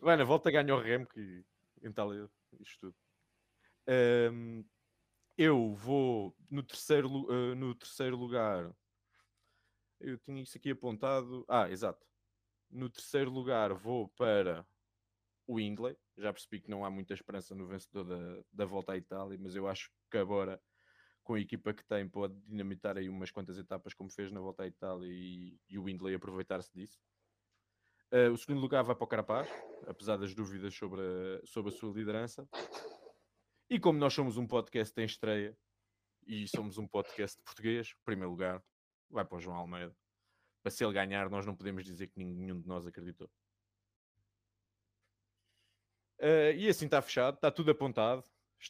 Bueno, volta a ganhar o Remo que entala isto tudo. Ahm, eu vou no terceiro, ah, no terceiro lugar. Eu tinha isso aqui apontado. Ah, exato. No terceiro lugar vou para o Indley. Já percebi que não há muita esperança no vencedor da, da volta à Itália, mas eu acho que agora, com a equipa que tem, pode dinamitar aí umas quantas etapas como fez na volta à Itália e, e o Indley aproveitar-se disso. Uh, o segundo lugar vai para o Carapaz, apesar das dúvidas sobre a, sobre a sua liderança. E como nós somos um podcast em estreia e somos um podcast português, o primeiro lugar vai para o João Almeida. Para se ele ganhar, nós não podemos dizer que nenhum de nós acreditou. Uh, e assim está fechado, está tudo apontado.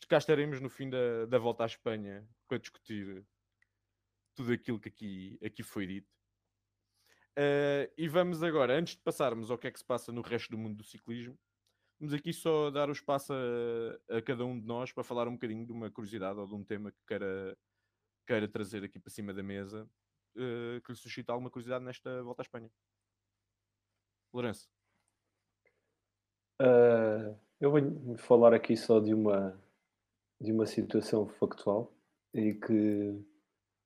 Cá estaremos no fim da, da volta à Espanha para discutir tudo aquilo que aqui, aqui foi dito. Uh, e vamos agora, antes de passarmos ao que é que se passa no resto do mundo do ciclismo, vamos aqui só dar o espaço a, a cada um de nós para falar um bocadinho de uma curiosidade ou de um tema que queira, queira trazer aqui para cima da mesa, uh, que lhe suscita alguma curiosidade nesta volta à Espanha. Lourenço. Ah, eu venho falar aqui só de uma, de uma situação factual e que,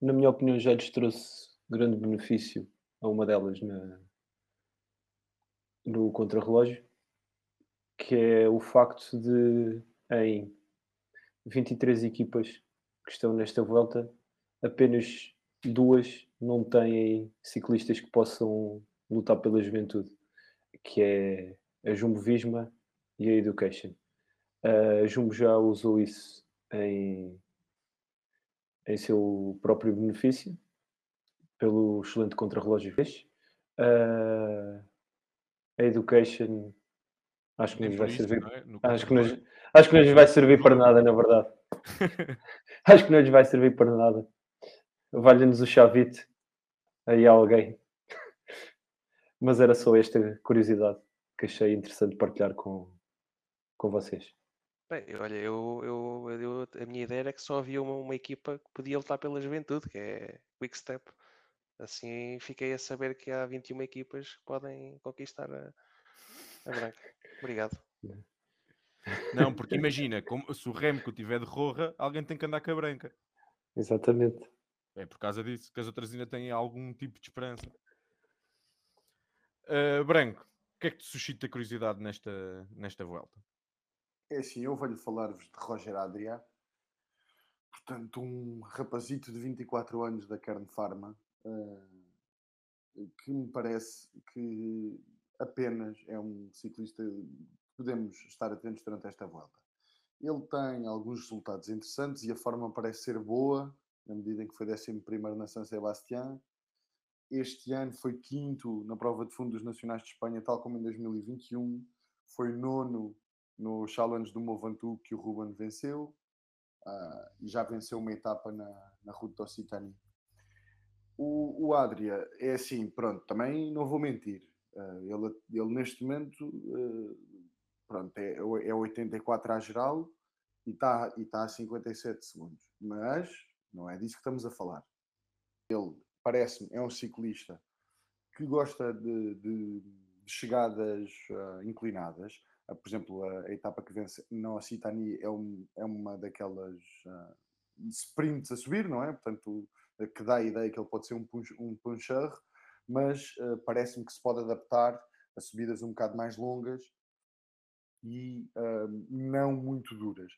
na minha opinião, já lhes trouxe grande benefício a uma delas na, no contrarrelógio, que é o facto de, em 23 equipas que estão nesta volta, apenas duas não têm ciclistas que possam lutar pela juventude, que é a Jumbo Visma e a Education. A Jumbo já usou isso em, em seu próprio benefício, pelo excelente contrarrelógio que fez. Ah, a Education acho que nos vai isso, servir. é? Acho que, nos, acho que lhes vai servir para nada, na verdade. Acho que não lhes vai servir para nada. Valha-nos o chavite aí a alguém. Mas era só esta curiosidade que achei interessante partilhar com, com vocês. Bem, olha, eu, eu, eu- a minha ideia era que só havia uma, uma equipa que podia lutar pela juventude, que é Quick Step. Assim fiquei a saber que há 21 equipas que podem conquistar a, a branca. Obrigado. Não, porque imagina, como- se o Remco tiver de Roja, alguém tem que andar com a branca. Exatamente. É por causa disso que as outras ainda têm algum tipo de esperança. Ah, Branco, o que é que te suscita curiosidade nesta, nesta volta? É assim, eu vou-lhe falar-vos de Roger Adrià. Portanto, um rapazito de 24 anos da Kern Pharma, eh, que me parece que apenas é um ciclista que podemos estar atentos durante esta volta. Ele tem alguns resultados interessantes e a forma parece ser boa, na medida em que foi 11 na San Sebastián. Este ano foi quinto na prova de fundos nacionais de Espanha, tal como em 2021. Foi nono no Challenge do Movantu que o Ruben venceu ah, e já venceu uma etapa na, na Route d'Occitanie. O, o Adria é assim, pronto, também não vou mentir. ah, ele, ele neste momento ah, pronto, é, é 84 à geral e está e tá a 57 segundos. Mas não é disso que estamos a falar. Ele parece-me é um ciclista que gosta de, de- de chegadas ah, inclinadas. Ah, por exemplo, a, etapa que vence na Occitanie é, um- é uma daquelas ah, sprints a subir, não é? Portanto, eh, que dá a ideia que ele pode ser um, punch, um puncher, mas ah, parece-me que se pode adaptar a subidas um bocado mais longas e ah, não muito duras.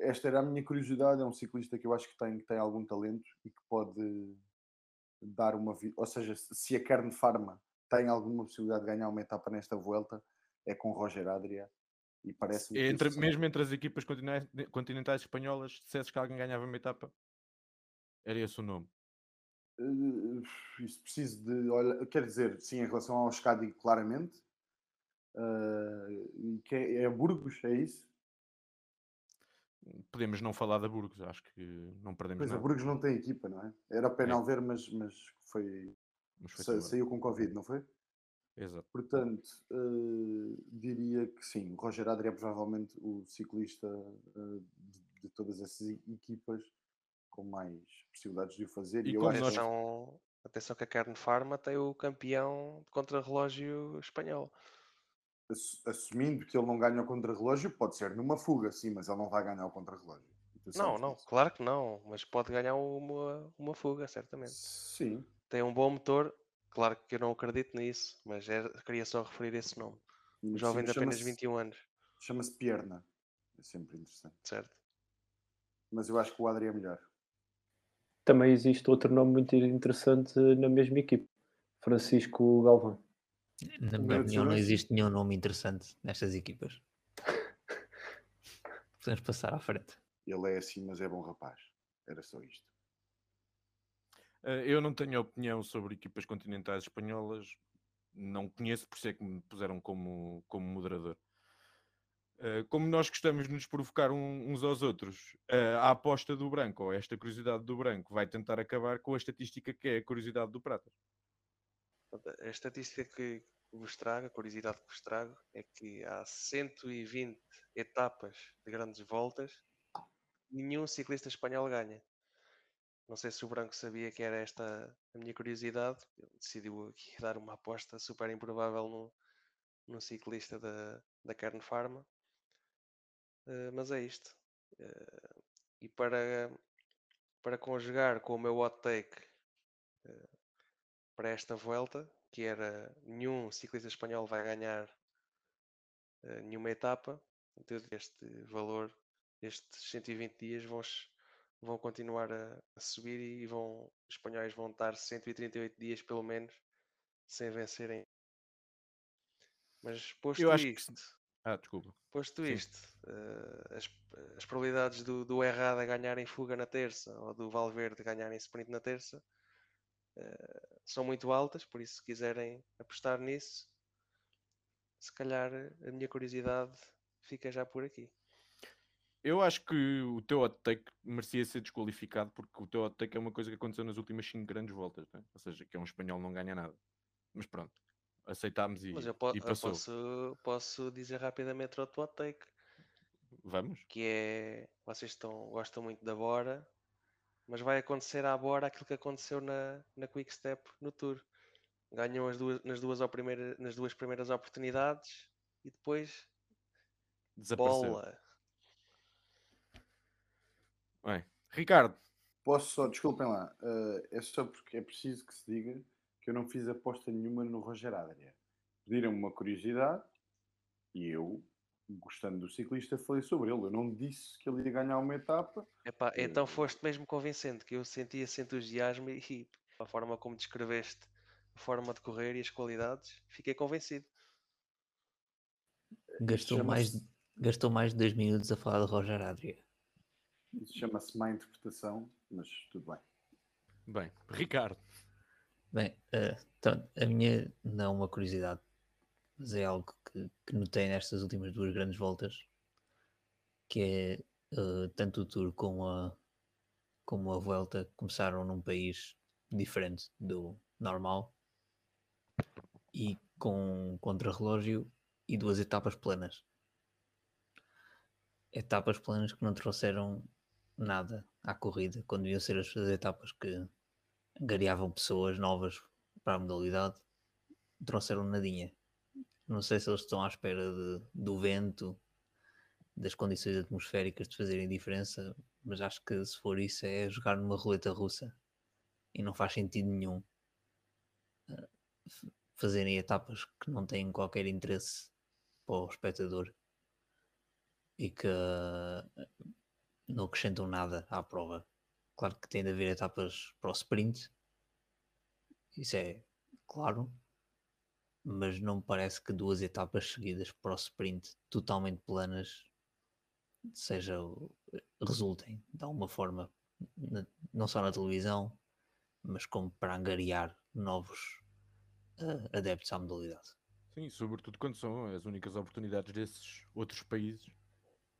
Esta era a minha curiosidade. É um ciclista que eu acho que tem, que tem algum talento e que pode dar uma. vi- Ou seja, se- a Kern Pharma tem alguma possibilidade de ganhar uma etapa nesta volta, é com Roger Adria. E parece-me que Entre- mesmo entre as equipas continentais, espanholas, se que alguém ganhava uma etapa, era esse o nome. Eh, isso preciso de. Olha, quer dizer, sim, em relação ao Scadi, claramente. Uh, que é, é Burgos, é isso? Podemos não falar da Burgos, acho que não perdemos Pois a nada. Burgos não tem equipa, não é? Era o Penalver, mas, mas foi, Mas foi sa- saiu com Covid, não foi? Exato. Portanto, eh, diria que sim, o Roger Adri é provavelmente o ciclista eh, de, de todas essas equipas com mais possibilidades de o fazer. E E, eu como acho nós- que Atenção, atenção que a Kern Pharma tem o campeão de contrarrelógio espanhol. ass- assumindo que ele não ganha o contrarrelógio, pode ser numa fuga, sim, mas ele não vai ganhar o contrarrelógio. Não, não, claro que não, mas pode ganhar uma, uma fuga, certamente. Sim, Tem um bom motor, claro que eu não acredito nisso, mas é- queria só referir esse nome. Um jovem de apenas chama-se- 21 anos, Chama-se Pierna. É sempre interessante. certo? Mas eu acho que o Adri é melhor. Também existe outro nome muito interessante na mesma equipe. Francisco Galvão. Na minha grande opinião, não existe nenhum nome interessante nestas equipas. Podemos passar à frente. Ele é assim, mas é bom rapaz. Era só isto. Eh, Eu não tenho opinião sobre equipas continentais espanholas, não conheço, por isso é que me puseram como, como moderador. Eh, Como nós gostamos de nos provocar uns aos outros, eh, a aposta do branco, ou esta curiosidade do branco, vai tentar acabar com a estatística que é a curiosidade do prata. A estatística que vos trago, a curiosidade que vos trago, é que há 120 etapas de grandes voltas, nenhum ciclista espanhol ganha. Não sei se o Branco sabia que era esta a minha curiosidade, ele decidiu aqui dar uma aposta super improvável no, no ciclista da, da Kern Pharma. Eh, mas é isto. Eh, e para, para conjugar com o meu hot take eh, para esta volta, que era nenhum ciclista espanhol vai ganhar nenhuma etapa, então este valor, estes 120 dias vão, vão continuar a, a subir e vão, os espanhóis vão estar 138 dias pelo menos sem vencerem. Mas posto Eu acho que isto, Ah, desculpa. Posto Sim. isto, eh, as, as probabilidades do, do Errada ganharem fuga na terça ou do Valverde ganharem sprint na terça eh, são muito altas, por isso se quiserem apostar nisso, se calhar a minha curiosidade fica já por aqui. Eu acho que o teu hot take merecia ser desqualificado porque o teu hot take é uma coisa que aconteceu nas últimas 5 grandes voltas, né? ou seja, que é um espanhol não ganha nada. Mas pronto, aceitámos e, Mas eu, po- e eu passou. posso, posso dizer rapidamente outro hot take, Vamos? que é vocês estão, gostam muito da Bora, mas vai acontecer à Bora aquilo que aconteceu na, na Quick Step no Tour. Ganham as duas, nas, duas primeira, nas duas primeiras oportunidades e depois Desapareceu. bola. Bem, Ricardo, Posso só, desculpem lá, eh, é só porque é preciso que se diga que eu não fiz aposta nenhuma no Roger Adria. Pediram-me uma curiosidade e eu, gostando do ciclista, falei sobre ele. Eu não disse que ele ia ganhar uma etapa. Epá, então Eh, foste mesmo convincente, que eu senti esse entusiasmo e, a forma como descreveste a forma de correr e as qualidades, fiquei convencido. Gastou mais, gastou mais de dois minutos a falar de Roger Adria. Isso chama-se má interpretação, mas tudo bem. bem, Ricardo, Bem, eh, então, a minha não é uma curiosidade, mas é algo que, que notei nestas últimas duas grandes voltas, que é eh, tanto o Tour como a, como a Vuelta começaram num país diferente do normal e com contrarrelógio e duas etapas planas. Etapas planas que não trouxeram nada à corrida, quando deviam ser as as etapas que angariavam pessoas novas para a modalidade, trouxeram nadinha. Não sei se eles estão à espera de- do vento, das condições atmosféricas de fazerem diferença, mas acho que se for isso é jogar numa roleta russa e não faz sentido nenhum eh, fazerem etapas que não têm qualquer interesse para o espectador e que eh, não acrescentam nada à prova. Claro que tem de haver etapas para o sprint, isso é claro, mas não me parece que duas etapas seguidas para o sprint totalmente planas seja, resultem de alguma forma, não só na televisão, mas como para angariar novos eh, adeptos à modalidade. Sim, sobretudo quando são as únicas oportunidades desses outros países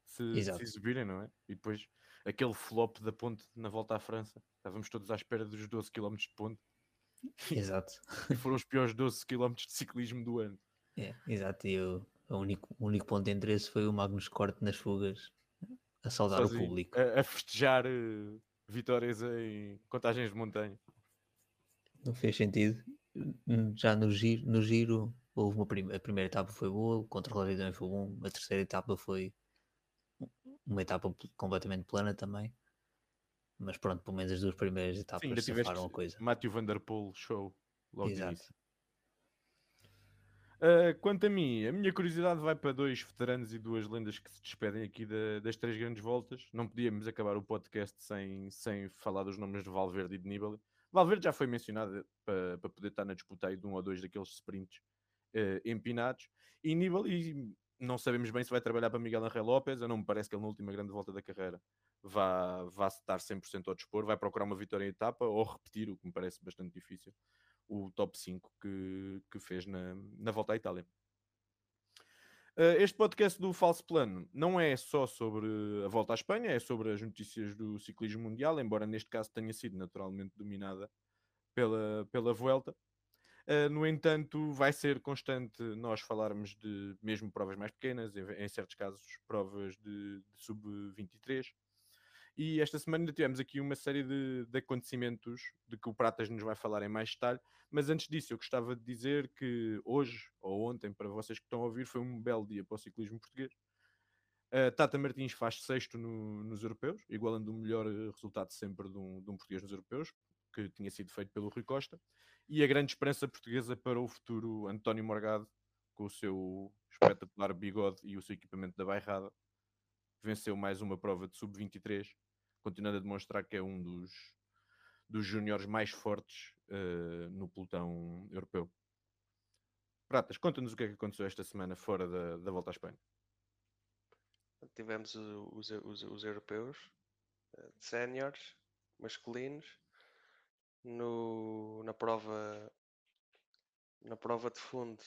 se, se exibirem, não é? E depois aquele flop da ponte na volta à França. Estávamos todos à espera dos 12 km de ponte Exato. e foram os piores 12 km de ciclismo do ano. É, exato. E o, o único, o único ponto de interesse foi o Magnus Corte nas fugas a saudar Sozinho, o público. A, a festejar eh, vitórias em contagens de montanha. Não fez sentido. Hum, Já no giro, no giro houve uma prim- a primeira etapa foi boa, o contra-relógio também foi bom, a terceira etapa foi uma etapa pl- completamente plana também. Mas pronto, pelo menos as duas primeiras etapas Sim, ainda safaram a coisa. Matthew Van Der Poel show logo Exato. Uh, quanto a mim, a minha curiosidade vai para dois veteranos e duas lendas que se despedem aqui da- das três grandes voltas. Não podíamos acabar o podcast sem, sem falar dos nomes de Valverde e de Nibali. Valverde já foi mencionado para, para poder estar na disputa aí de um ou dois daqueles sprints uh, empinados. E Nibali, não sabemos bem se vai trabalhar para Miguel Angel López, ou não me parece que ele na última grande volta da carreira vá, vá estar 100% ao dispor, vai procurar uma vitória em etapa ou repetir, o que me parece bastante difícil, o top 5 que, que fez na, na volta à Itália. Uh, este podcast do Falso Plano não é só sobre a volta à Espanha, é sobre as notícias do ciclismo mundial, embora neste caso tenha sido naturalmente dominada pela, pela Vuelta. Uh, no entanto, vai ser constante nós falarmos de mesmo provas mais pequenas, em, em certos casos, provas de, de sub-23. E esta semana ainda tivemos aqui uma série de, de acontecimentos de que o Pratas nos vai falar em mais detalhe. Mas antes disso, eu gostava de dizer que hoje ou ontem, para vocês que estão a ouvir, foi um belo dia para o ciclismo português. Uh, Tata Martins faz sexto no- nos europeus, igualando o melhor resultado sempre de um, de um português nos europeus, que tinha sido feito pelo Rui Costa. E a grande esperança portuguesa para o futuro António Morgado, com o seu espetacular bigode e o seu equipamento da bairrada, venceu mais uma prova de sub-23, continuando a demonstrar que é um dos, dos júniores mais fortes eh, no pelotão europeu. Pratas, conta-nos o que é que aconteceu esta semana fora da, da volta à Espanha. Tivemos o- os, os, os europeus, eh, de séniores, masculinos, no, na prova na prova de fundo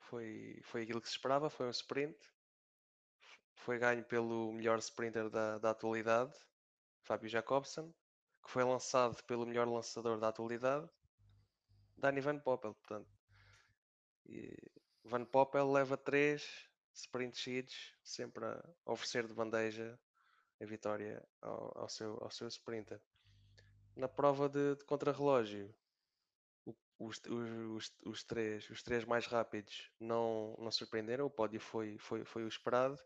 foi, foi aquilo que se esperava, foi um sprint. Foi ganho pelo melhor sprinter da, da atualidade, Fábio Jacobsen, que foi lançado pelo melhor lançador da atualidade, Dani Van Poppel, portanto. E Van Poppel leva três sprints seguidos, sempre a oferecer de bandeja a vitória ao, ao seu, ao seu sprinter. Na prova de, de contrarrelógio, os, os, os, três, os três mais rápidos não, não surpreenderam, o pódio foi, foi, foi o esperado,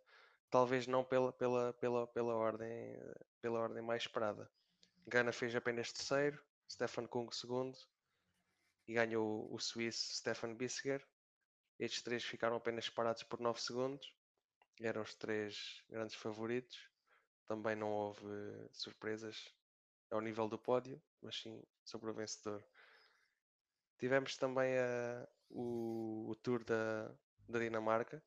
talvez não pela, pela, pela, pela, ordem, pela ordem mais esperada. Gana fez apenas terceiro, Stefan Kung segundo e ganhou o suíço Stefan Bissiger. Estes três ficaram apenas separados por 9 segundos, eram os três grandes favoritos. Também não houve surpresas ao nível do pódio, mas sim sobre o vencedor. Tivemos também a- o, o Tour da, da Dinamarca,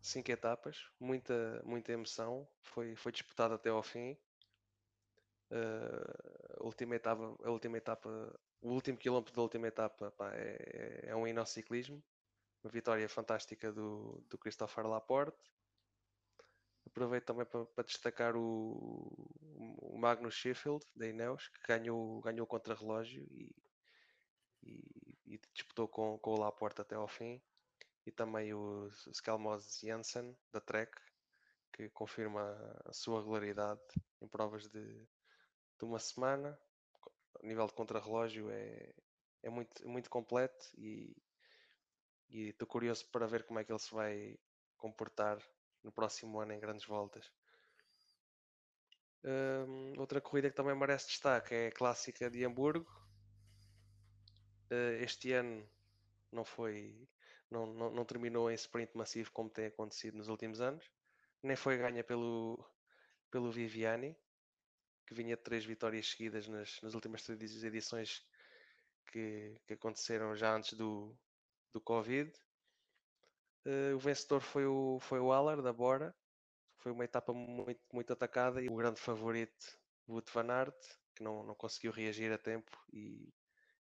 cinco etapas, muita, muita emoção, foi, foi disputado até ao fim. Eh, a, última etapa, a última etapa, o último quilómetro da última etapa pá, é, é um hino ao ciclismo, uma vitória fantástica do, do Christopher Laporte. Aproveito também para, para destacar o, o Magnus Sheffield da Ineos, que ganhou, ganhou o contrarrelógio e, e, e disputou com, com o Laporte até ao fim. E também o Skelmos Jensen da Trek, que confirma a sua regularidade em provas de, de uma semana. A nível de contrarrelógio é, é muito, muito completo e estou curioso para ver como é que ele se vai comportar no próximo ano em grandes voltas. Hum, outra corrida que também merece destaque é a clássica de Hamburgo. Eh, este ano não foi, não, não, não terminou em sprint massivo como tem acontecido nos últimos anos, nem foi ganha pelo, pelo Viviani, que vinha de três vitórias seguidas nas, nas últimas três edições que, que aconteceram já antes do, do Covid. Eh, o vencedor foi o, foi o Aller da Bora. Foi uma etapa muito, muito atacada e o grande favorito, Wout van Aert, que não, não conseguiu reagir a tempo e,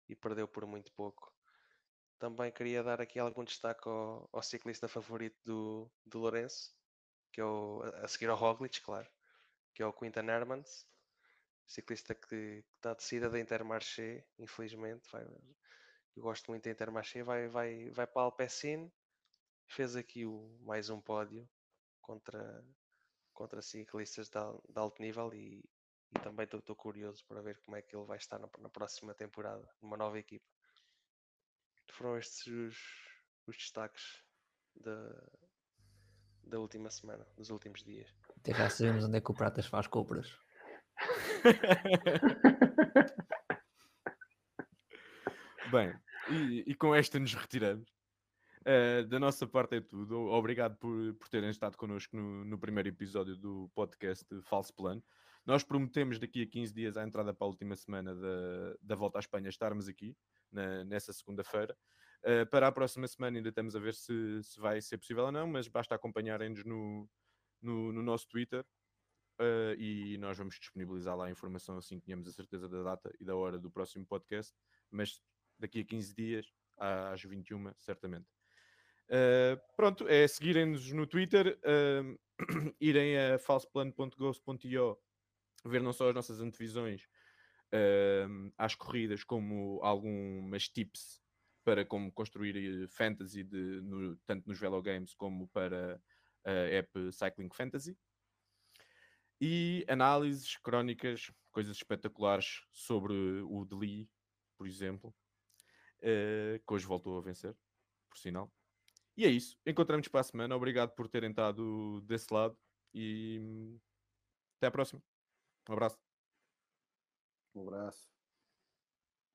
e perdeu por muito pouco. também queria dar aqui algum destaque ao, ao ciclista favorito do, do Lourenço, que é o, a seguir ao Roglic, claro, que é o Quintan Hermans, ciclista que está de saída da Intermarché, infelizmente. Vai, eu gosto muito da Intermarché, vai, vai, vai para Alpecin, fez aqui o, mais um pódio contra, contra ciclistas de, de alto nível e, e também estou curioso para ver como é que ele vai estar na, na próxima temporada, numa nova equipa. Foram estes os, os destaques da, da última semana, dos últimos dias. Até já sabemos onde é que o Pratas faz compras. Bem, e, e com esta nos retiramos. Eh, da nossa parte é tudo. Obrigado por, por terem estado connosco no, no primeiro episódio do podcast Falso Plano. Nós prometemos daqui a 15 dias, à entrada para a última semana da, da volta à Espanha, estarmos aqui na- nessa segunda-feira. Eh, para a próxima semana ainda estamos a ver se, se vai ser possível ou não, mas basta acompanharem-nos no, no, no nosso Twitter eh, e nós vamos disponibilizar lá a informação assim que tenhamos a certeza da data e da hora do próximo podcast. Mas daqui a 15 dias, às 21, certamente. Uh, pronto, é seguirem-nos no Twitter, uh, irem a falsoplano.ghost.io ver não só as nossas antevisões uh, às corridas, como algumas tips para como construir eh, fantasy, de, no- tanto nos Velogames como para a app Cycling Fantasy. E análises, crónicas, coisas espetaculares sobre o Deli, por exemplo, uh, que hoje voltou a vencer, por sinal. E é isso. Encontramos para a semana. Obrigado por terem estado desse lado e até à próxima. Um abraço. Um abraço.